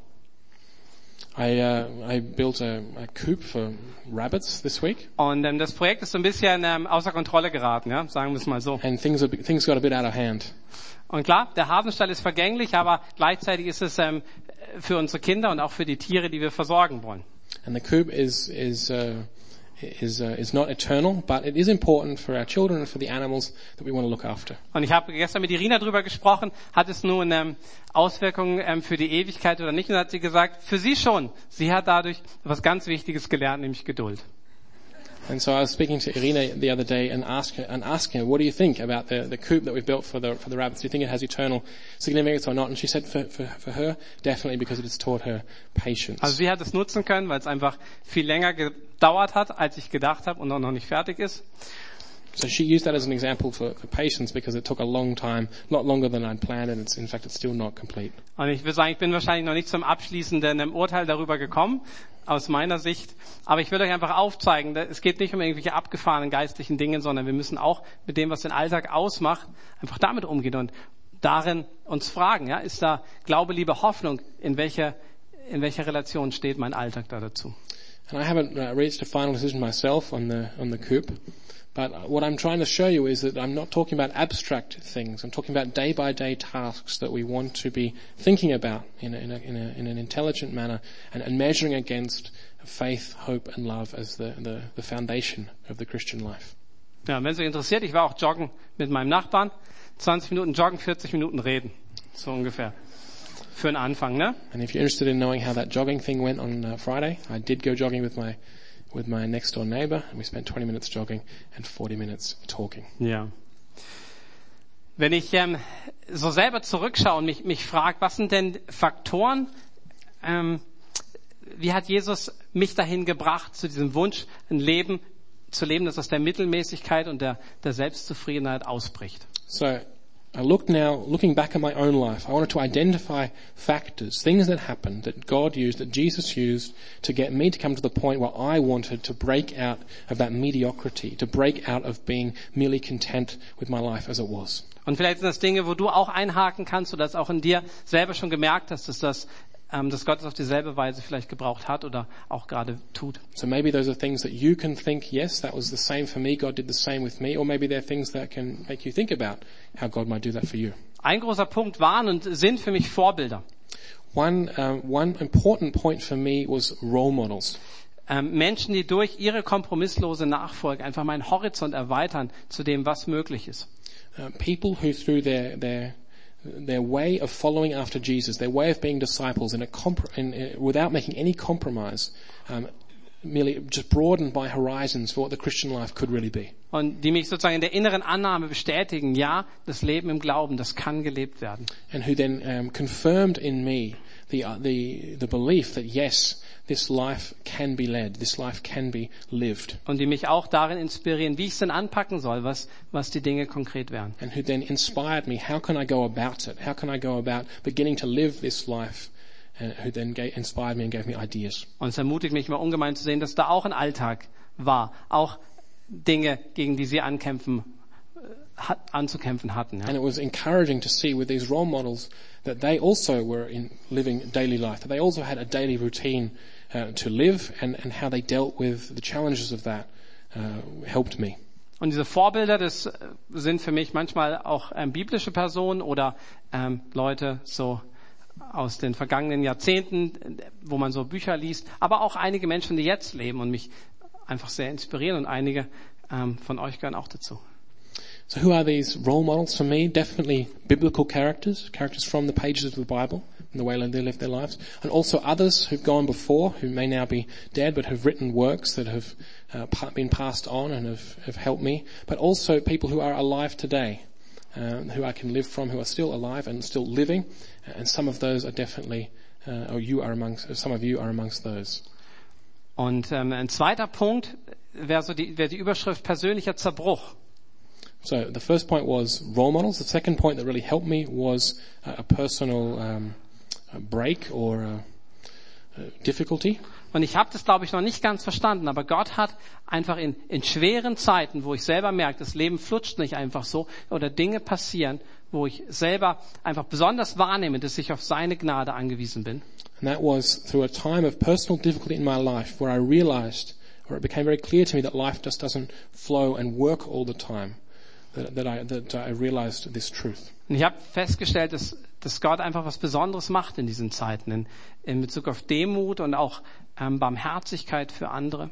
I, uh, I built a, a coop for rabbits this week, Und ähm, das Projekt ist so ein bisschen ähm, außer Kontrolle geraten, ja, sagen wir es mal so. and things, are, things got a bit out of hand. Und klar, der Hafenstall ist vergänglich, aber gleichzeitig ist es ähm, für unsere Kinder und auch für die Tiere, die wir versorgen wollen. And the coop is, is, uh, is, uh, is not eternal, but it is important for our children and for the animals that we want to look after. Und ich habe gestern mit Irina drüber gesprochen, hat es nun ähm, Auswirkungen ähm, für die Ewigkeit oder nicht? Und hat sie gesagt, für sie schon. Sie hat dadurch was ganz Wichtiges gelernt, nämlich Geduld. And so I was speaking to Irina the other day and, ask her, and asking her, what do you think about the, the coop that we've built for the, for the rabbits? Do you think it has eternal significance or not? And she said for, for, for her, definitely because it has taught her patience. Also sie hat es nutzen können, weil es einfach viel länger gedauert hat, als ich gedacht habe und auch noch nicht fertig ist. So she used that as an example for, for patience because it took a long time, lot longer than I'd planned, and it's, in fact it's still not complete. Und ich will sagen, ich bin wahrscheinlich noch nicht zum abschließenden ähm, Urteil darüber gekommen, aus meiner Sicht. Aber ich will euch einfach aufzeigen, es geht nicht um irgendwelche abgefahrenen geistlichen Dinge, sondern wir müssen auch mit dem, was den Alltag ausmacht, einfach damit umgehen und darin uns fragen, ja, ist da Glaube, Liebe, Hoffnung, in welcher, in welcher Relation steht mein Alltag da dazu? And I haven't uh, reached a final decision myself on the on the coop, but what I'm trying to show you is that I'm not talking about abstract things. I'm talking about day by day tasks that we want to be thinking about in a, in, a, in, a, in an intelligent manner and, and measuring against faith, hope, and love as the, the, the foundation of the Christian life. Ja, wenn es euch interessiert, ich war auch joggen mit meinem Nachbarn. 20 Minuten joggen, 40 Minuten reden. So ungefähr. Für einen Anfang, ne? And if you're interested in knowing how that jogging thing went on uh, Friday, I did go jogging with my with my next door neighbor, and we spent 20 minutes jogging and 40 minutes talking. Ja. Wenn ich ähm, so selber zurückschaue und mich, mich frage, was sind denn Faktoren, ähm, wie hat Jesus mich dahin gebracht, zu diesem Wunsch, ein Leben zu leben, das aus der Mittelmäßigkeit und der, der Selbstzufriedenheit ausbricht? So I look now, looking back at my own life, I wanted to identify factors, things that happened that God used, that Jesus used to get me to come to the point where I wanted to break out of that mediocrity, to break out of being merely content with my life as it was. Und vielleicht sind das Dinge, wo du auch einhaken kannst oder das auch in dir selber schon gemerkt hast, dass das, ähm, dass Gott es auf dieselbe Weise vielleicht gebraucht hat oder auch gerade tut. So maybe those are things that you can think, yes, that was the same for me, God did the same with me, or maybe they're things that can make you think about how God might do that for you. Ein großer Punkt waren und sind für mich Vorbilder. One, um, one important point for me was role models. ähm, Menschen, die durch ihre kompromisslose Nachfolge einfach meinen Horizont erweitern zu dem, was möglich ist. Uh, people who through their, their, their way of following after Jesus, their way of being disciples in a compr- in, uh, without making any compromise, um, merely just broadened my horizons for what the Christian life could really be. Und die mich sozusagen in der inneren Annahme bestätigen, ja, das Leben im Glauben, das kann gelebt werden. And who then um, confirmed in me the, uh, the, the belief that yes, this life can be led, this life can be lived. Und die mich auch darin inspirieren, wie ich es denn anpacken soll, was, was die Dinge konkret wären. And who then inspired me, how can I go about it? How can I go about beginning to live this life? And who then inspired me and gave me ideas. Und es ermutigt mich mal ungemein zu sehen, dass da auch ein Alltag war. Auch Dinge, gegen die sie ankämpfen, hat, anzukämpfen hatten. Ja. And it was encouraging to see with these role models that they also were in living daily life, that they also had a daily routine uh, to live and, and how they dealt with the challenges of that uh, helped me. Und diese Vorbilder, das äh, sind für mich manchmal auch ähm, biblische Personen oder ähm, Leute so aus den vergangenen Jahrzehnten, äh, wo man so Bücher liest, aber auch einige Menschen, die jetzt leben und mich einfach sehr inspirieren und einige ähm, von euch gehören auch dazu. So who are these role models for me? Definitely biblical characters, characters from the pages of the Bible and the way they lived their lives. And also others who've gone before, who may now be dead, but have written works that have uh, been passed on and have, have helped me. But also people who are alive today, uh, who I can live from, who are still alive and still living. And some of those are definitely, uh, or you are amongst, some of you are amongst those. Und ähm, ein zweiter Punkt wäre so die, wäre die Überschrift persönlicher Zerbruch. So the first point was role models. The second point that really helped me was uh, a personal um, a break or a, uh, difficulty. Und ich habe das, glaube ich, noch nicht ganz verstanden, aber Gott hat einfach in, in schweren Zeiten, wo ich selber merke, das Leben flutscht nicht einfach so oder Dinge passieren, wo ich selber einfach besonders wahrnehme, dass ich auf seine Gnade angewiesen bin. And that was through a time of personal difficulty in my life where I realized, or it became very clear to me that life just doesn't flow and work all the time. That, I, that I realized this truth. Und ich habe festgestellt, dass, dass Gott einfach was Besonderes macht in diesen Zeiten, in, in Bezug auf Demut und auch ähm, Barmherzigkeit für andere.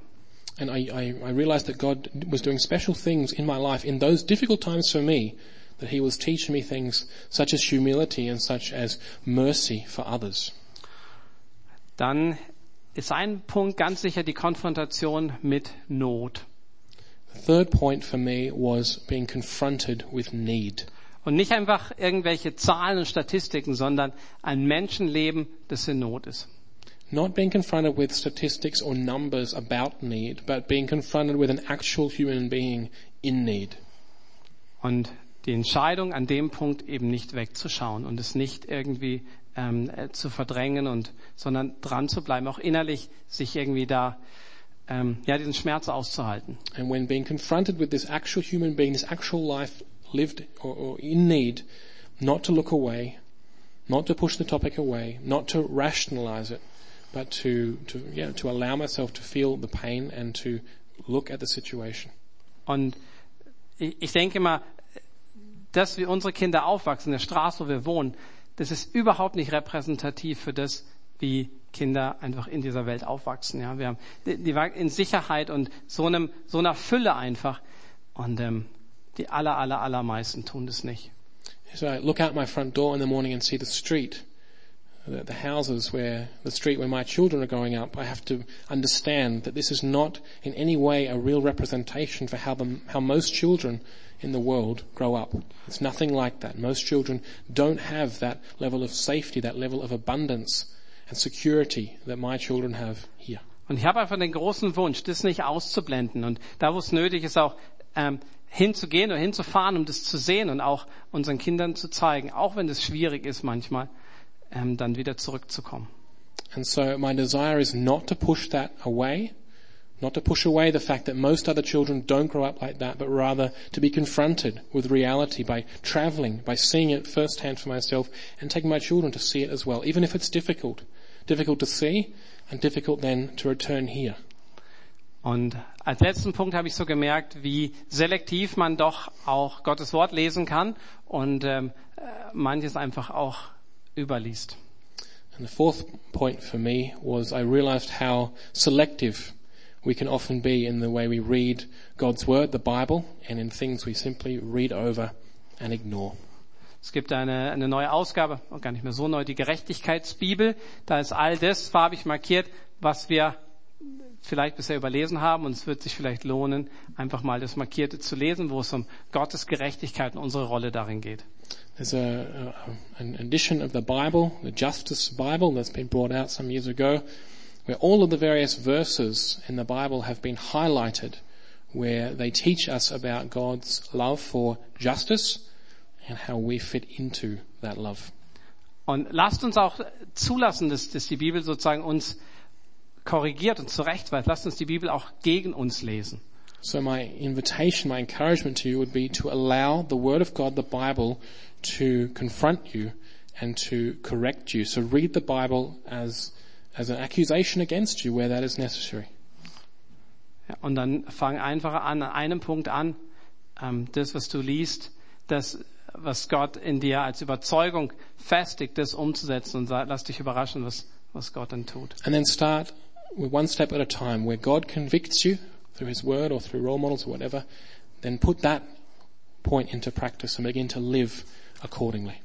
And I, I, I realized that God was doing special things in my life in those difficult times for me, that He was teaching me things such as humility and such as mercy for others. Dann ist ein Punkt ganz sicher die Konfrontation mit Not. Third point for me was being confronted with need. Und nicht einfach irgendwelche Zahlen und Statistiken, sondern ein Menschenleben, das in Not ist. Not being confronted with statistics or numbers about need, but being confronted with an actual human being in need. Und die Entscheidung an dem Punkt eben nicht wegzuschauen und es nicht irgendwie ähm, äh, zu verdrängen und sondern dran zu bleiben, auch innerlich sich irgendwie da ähm, ja diesen Schmerz auszuhalten. And when being confronted with this actual human being, this actual life lived or, or in need, not to look away, not to push the topic away, not to rationalize it, but to, to, yeah, to allow myself to feel the pain and to look at the situation. Und ich, denke mal, dass wir unsere Kinder aufwachsen, in der Straße, wo wir wohnen, das ist überhaupt nicht repräsentativ für das, wie Kinder einfach in dieser Welt aufwachsen. Ja, wir haben die, die in Sicherheit und so einem so einer Fülle einfach. Und ähm, die aller aller allermeisten tun das nicht. So I look out my front door in the morning and see the street, the, the houses where, the street where my children are growing up. I have to understand that this is not in any way a real representation for how the, how most children in the world grow up. It's nothing like that. Most children don't have that level of safety, that level of abundance and security that my children have here. Und ich habe einfach den großen Wunsch, das nicht auszublenden und da, wo es nötig ist, auch ähm, hinzugehen oder hinzufahren, um das zu sehen und auch unseren Kindern zu zeigen, auch wenn es schwierig ist manchmal, ähm, dann wieder zurückzukommen. And so my desire is not to push that away, not to push away the fact that most other children don't grow up like that, but rather to be confronted with reality by traveling, by seeing it firsthand for myself and taking my children to see it as well, even if it's difficult. Difficult to see and difficult then to return here. Und als letzten Punkt habe ich so gemerkt, wie selektiv man doch auch Gottes Wort lesen kann und ähm, äh, manches einfach auch überliest. And the fourth point for me was I realized how selective we can often be in the way we read God's Word, the Bible, and in things we simply read over and ignore. Es gibt eine, eine neue Ausgabe, oh, gar nicht mehr so neu, die Gerechtigkeitsbibel. Da ist all das farbig markiert, was wir vielleicht bisher überlesen haben. Und es wird sich vielleicht lohnen, einfach mal das Markierte zu lesen, wo es um Gottes Gerechtigkeit und unsere Rolle darin geht. There's a, a, an edition of the Bible, the Justice Bible, that's been brought out some years ago, where all of the various verses in the Bible have been highlighted, where they teach us about God's love for justice and how we fit into that love. Und lasst uns auch zulassen, dass, dass die Bibel sozusagen uns korrigiert und zurechtweist. Lasst uns die Bibel auch gegen uns lesen. So my invitation, my encouragement to you would be to allow the Word of God, the Bible, to confront you and to correct you. So read the Bible as, as an accusation against you where that is necessary. Ja, und dann fang einfach an, an einem Punkt an, ähm, das, was du liest, das, was Gott in dir als Überzeugung festigt, das umzusetzen und lass dich überraschen, was, was Gott dann tut. And then start with one step at a time where God convicts you through His Word or through role models or whatever. Then put that point into practice and begin to live accordingly.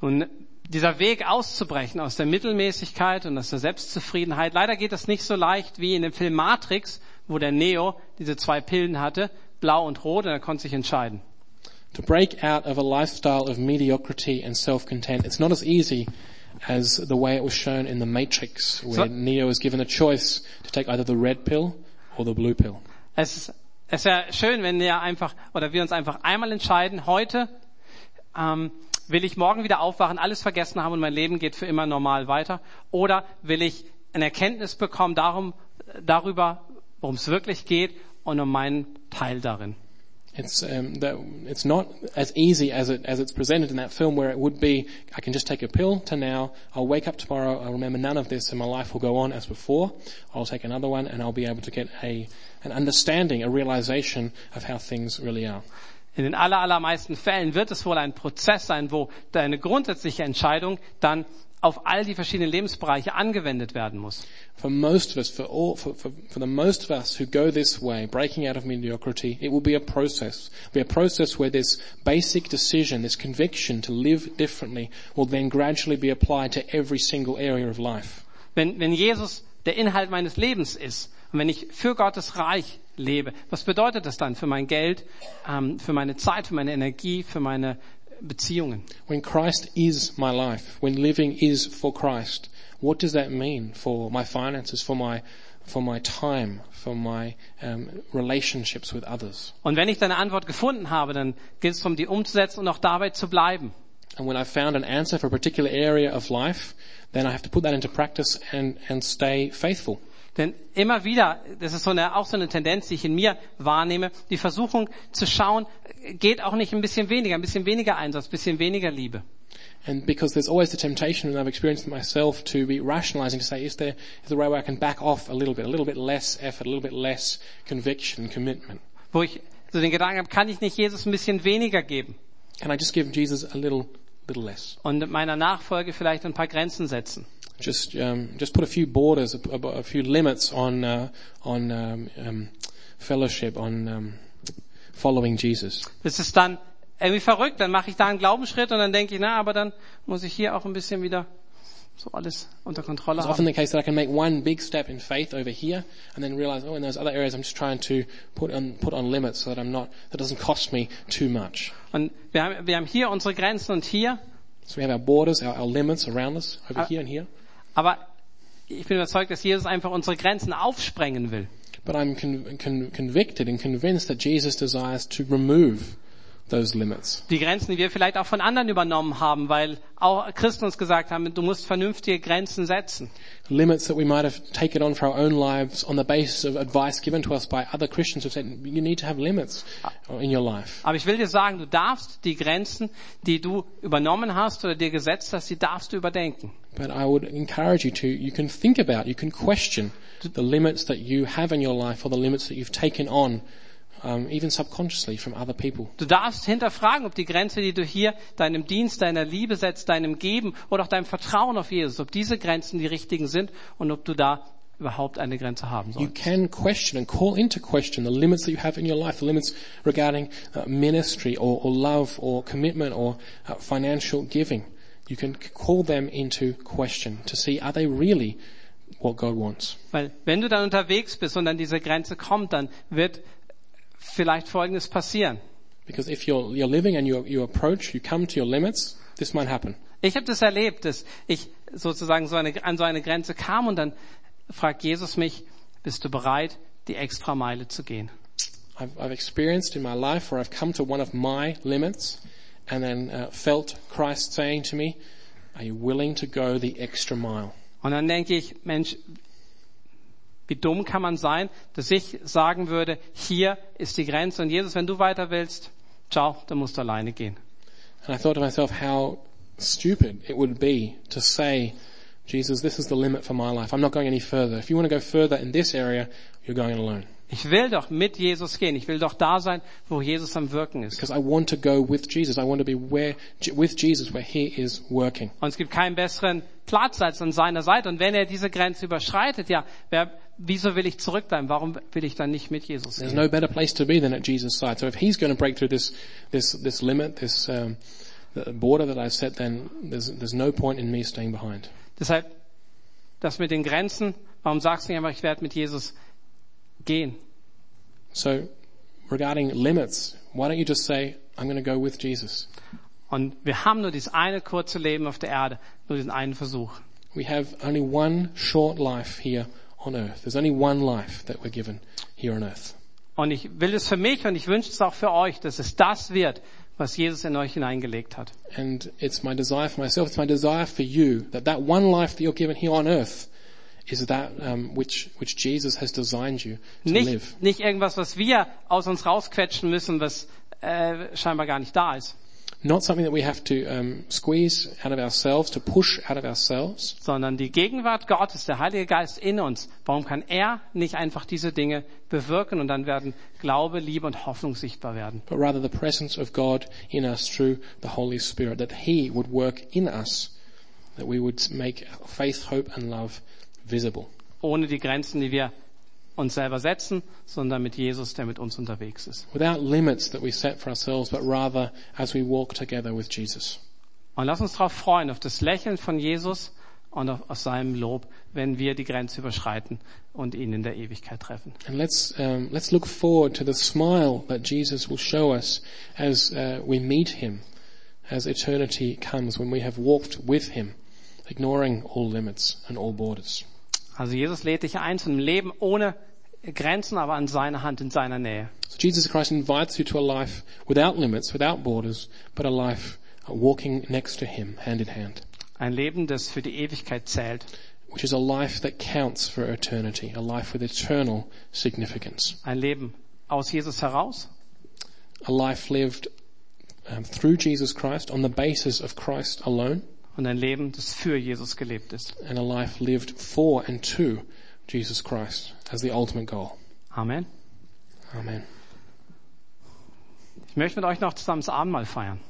Und dieser Weg auszubrechen aus der Mittelmäßigkeit und aus der Selbstzufriedenheit, leider geht das nicht so leicht wie in dem Film Matrix, wo der Neo diese zwei Pillen hatte, blau und rot, und er konnte sich entscheiden. To break out of a lifestyle of mediocrity and self-content, it's not as easy as the way it was shown in the Matrix, where So- Neo is given a choice to take either the red pill or the blue pill. Es ist, es ja schön, wenn wir einfach, oder wir uns einfach einmal entscheiden, heute ähm, Will ich morgen wieder aufwachen, alles vergessen haben und mein Leben geht für immer normal weiter? Oder will ich eine Erkenntnis bekommen darum, darüber, worum es wirklich geht und um meinen Teil darin? It's um, that it's not as easy as it as it's presented in that film, where it would be. I can just take a pill to now. I'll wake up tomorrow. I'll remember none of this, and my life will go on as before. I'll take another one, and I'll be able to get a an understanding, a realization of how things really are. In den aller, allermeisten Fällen wird es wohl ein Prozess sein, wo deine grundsätzliche Entscheidung dann auf all die verschiedenen Lebensbereiche angewendet werden muss. For most of us, for all, for, for, for the most of us who go this way, breaking out of mediocrity, it will be a process. Be a process where this basic decision, this conviction to live differently will then gradually be applied to every single area of life. Wenn, wenn Jesus der Inhalt meines Lebens ist und wenn ich für Gottes Reich lebe, was bedeutet das dann für mein Geld, ähm, für meine Zeit, für meine Energie, für meine Beziehungen? When Christ is my life, when living is for Christ, what does that mean for my finances, for my, for my time, for my um, relationships with others? Und wenn ich deine Antwort gefunden habe, dann gilt es darum, die umzusetzen und auch dabei zu bleiben. And when I've found an answer for a particular area of life, then I have to put that into practice and, and stay faithful. Denn immer wieder, das ist so eine, auch so eine Tendenz, die ich in mir wahrnehme, die Versuchung zu schauen, geht auch nicht ein bisschen weniger, ein bisschen weniger Einsatz, ein bisschen weniger Liebe. And because there's always the temptation, and I've experienced it myself, to be rationalizing, to say, is there, is there a way where I can back off a little bit, a little bit less effort, a little bit less conviction, commitment? Wo ich so den Gedanken habe, kann ich nicht Jesus ein bisschen weniger geben Can I just give Jesus a little, little less? und meiner Nachfolge vielleicht ein paar Grenzen setzen? Just, um, just put a few borders, a, a, few limits on, uh, on um, um, fellowship, on following Jesus. Das ist dann irgendwie verrückt, dann mache ich da einen Glaubensschritt und dann denke ich, na, aber dann muss ich hier auch ein bisschen wieder so alles unter Kontrolle It's haben. often the case that I can make one big step in faith over here and then realize, oh, in those other areas I'm just trying to put on, put on limits so that I'm not, that doesn't cost me too much. Und wir haben, wir haben hier unsere Grenzen und hier, So we have our borders, our, our limits around us over Uh, here and here. Aber ich bin überzeugt, dass Jesus einfach unsere Grenzen aufsprengen will. But I'm con- con- convicted and convinced that Jesus desires to remove. Die Grenzen, die wir vielleicht auch von anderen übernommen haben, weil auch Christen uns gesagt haben, du musst vernünftige Grenzen setzen. Limits that we might have taken on for our own lives on the basis of advice given to us by other Christians who said, you need to have limits in your life. Aber ich will dir sagen, du darfst die Grenzen, die du übernommen hast oder dir gesetzt hast, die darfst du überdenken. But I would encourage you to, you can think about, you can question the limits that you have in your life or the limits that you've taken on, um, even subconsciously from other people. Du darfst hinterfragen, ob die Grenze, die du hier deinem Dienst, deiner Liebe setzt, deinem Geben oder auch deinem Vertrauen auf Jesus, ob diese Grenzen die richtigen sind und ob du da überhaupt eine Grenze haben You sollst. can question and call into question the limits that you have in your life, the limits regarding uh, ministry or, or love or commitment or uh, financial giving. You can call them into question to see are they really what God wants. Weil wenn du dann unterwegs bist und an diese Grenze kommt, dann wird vielleicht Folgendes passieren. Because if you're, you're living and you, you approach, you come to your limits, this might happen. Ich habe das erlebt, dass ich sozusagen so eine, an so eine Grenze kam und dann fragt Jesus mich, bist du bereit, die extra Meile zu gehen? I've, I've experienced in my life where I've come to one of my limits and then uh, felt Christ saying to me, are you willing to go the extra mile? Und dann denke ich, Mensch, wie dumm kann man sein, dass ich sagen würde, hier ist die Grenze und Jesus, wenn du weiter willst, ciao, dann musst du alleine gehen. And I thought to myself how stupid it would be to say, Jesus, this is the limit for my life. I'm not going any further. If you want to go further in this area, you're going alone. Ich will doch mit Jesus gehen. Ich will doch da sein, wo Jesus am Wirken ist. Because I want to go with Jesus. I want to be where, with Jesus where He is working. Und es gibt keinen besseren Platz als an seiner Seite. Und wenn er diese Grenze überschreitet, ja, wer, wieso will ich zurückbleiben? Warum will ich dann nicht mit Jesus There's gehen? no better place to be than at Jesus' side. So if He's going to break through this, this, this limit, this um, border that I've set, then there's, there's no point in me staying behind. Deshalb, das mit den Grenzen, warum sagst du nicht einfach, ich werde mit Jesus gehen? So regarding limits, why don't you just say, I'm going to go with Jesus? Und wir haben nur dieses eine kurze Leben auf der Erde, nur diesen einen Versuch. We have only one short life here on earth. There's only one life that we're given here on earth. Und ich will es für mich und ich wünsche es auch für euch, dass es das wird, was Jesus in euch hineingelegt hat. And it's my desire for myself, it's my desire for you, that that one life that you're given here on earth is that um, which, which Jesus has designed you to live. Nicht, nicht irgendwas, was wir aus uns rausquetschen müssen, was äh, scheinbar gar nicht da ist, Not something that we have to um, squeeze out of ourselves, to push out of ourselves, sondern die Gegenwart Gottes, der Heilige Geist in uns. Warum kann er nicht einfach diese Dinge bewirken und dann werden Glaube, Liebe und Hoffnung sichtbar werden? but rather the presence of God in us through the Holy Spirit, that He would work in us, that we would make faith, hope and love visible. Ohne die Grenzen, die wir uns selber setzen, sondern mit Jesus, der mit uns unterwegs ist. Without limits that we set for ourselves, but rather as we walk together with Jesus. Und lass uns darauf freuen, auf das Lächeln von Jesus und auf, auf seinem Lob, wenn wir die Grenze überschreiten und ihn in der Ewigkeit treffen. And let's um, let's look forward to the smile that Jesus will show us as uh, we meet Him, as eternity comes when we have walked with Him, ignoring all limits and all borders. Also Jesus lädt dich ein zu einem Leben ohne Grenzen, aber an seiner Hand, in seiner Nähe. So Jesus Christ invites you to a life without limits, without borders, but a life walking next to Him, hand in hand, Ein Leben, das für die Ewigkeit zählt. which is a life that counts for eternity, a life with eternal significance, Ein Leben aus Jesus heraus a life lived um, through Jesus Christ on the basis of Christ alone, und ein Leben, das für Jesus gelebt ist. and a life lived for and to Jesus Christ as the ultimate goal. Amen. Amen. Ich möchte mit euch noch zusammen das Abendmahl feiern.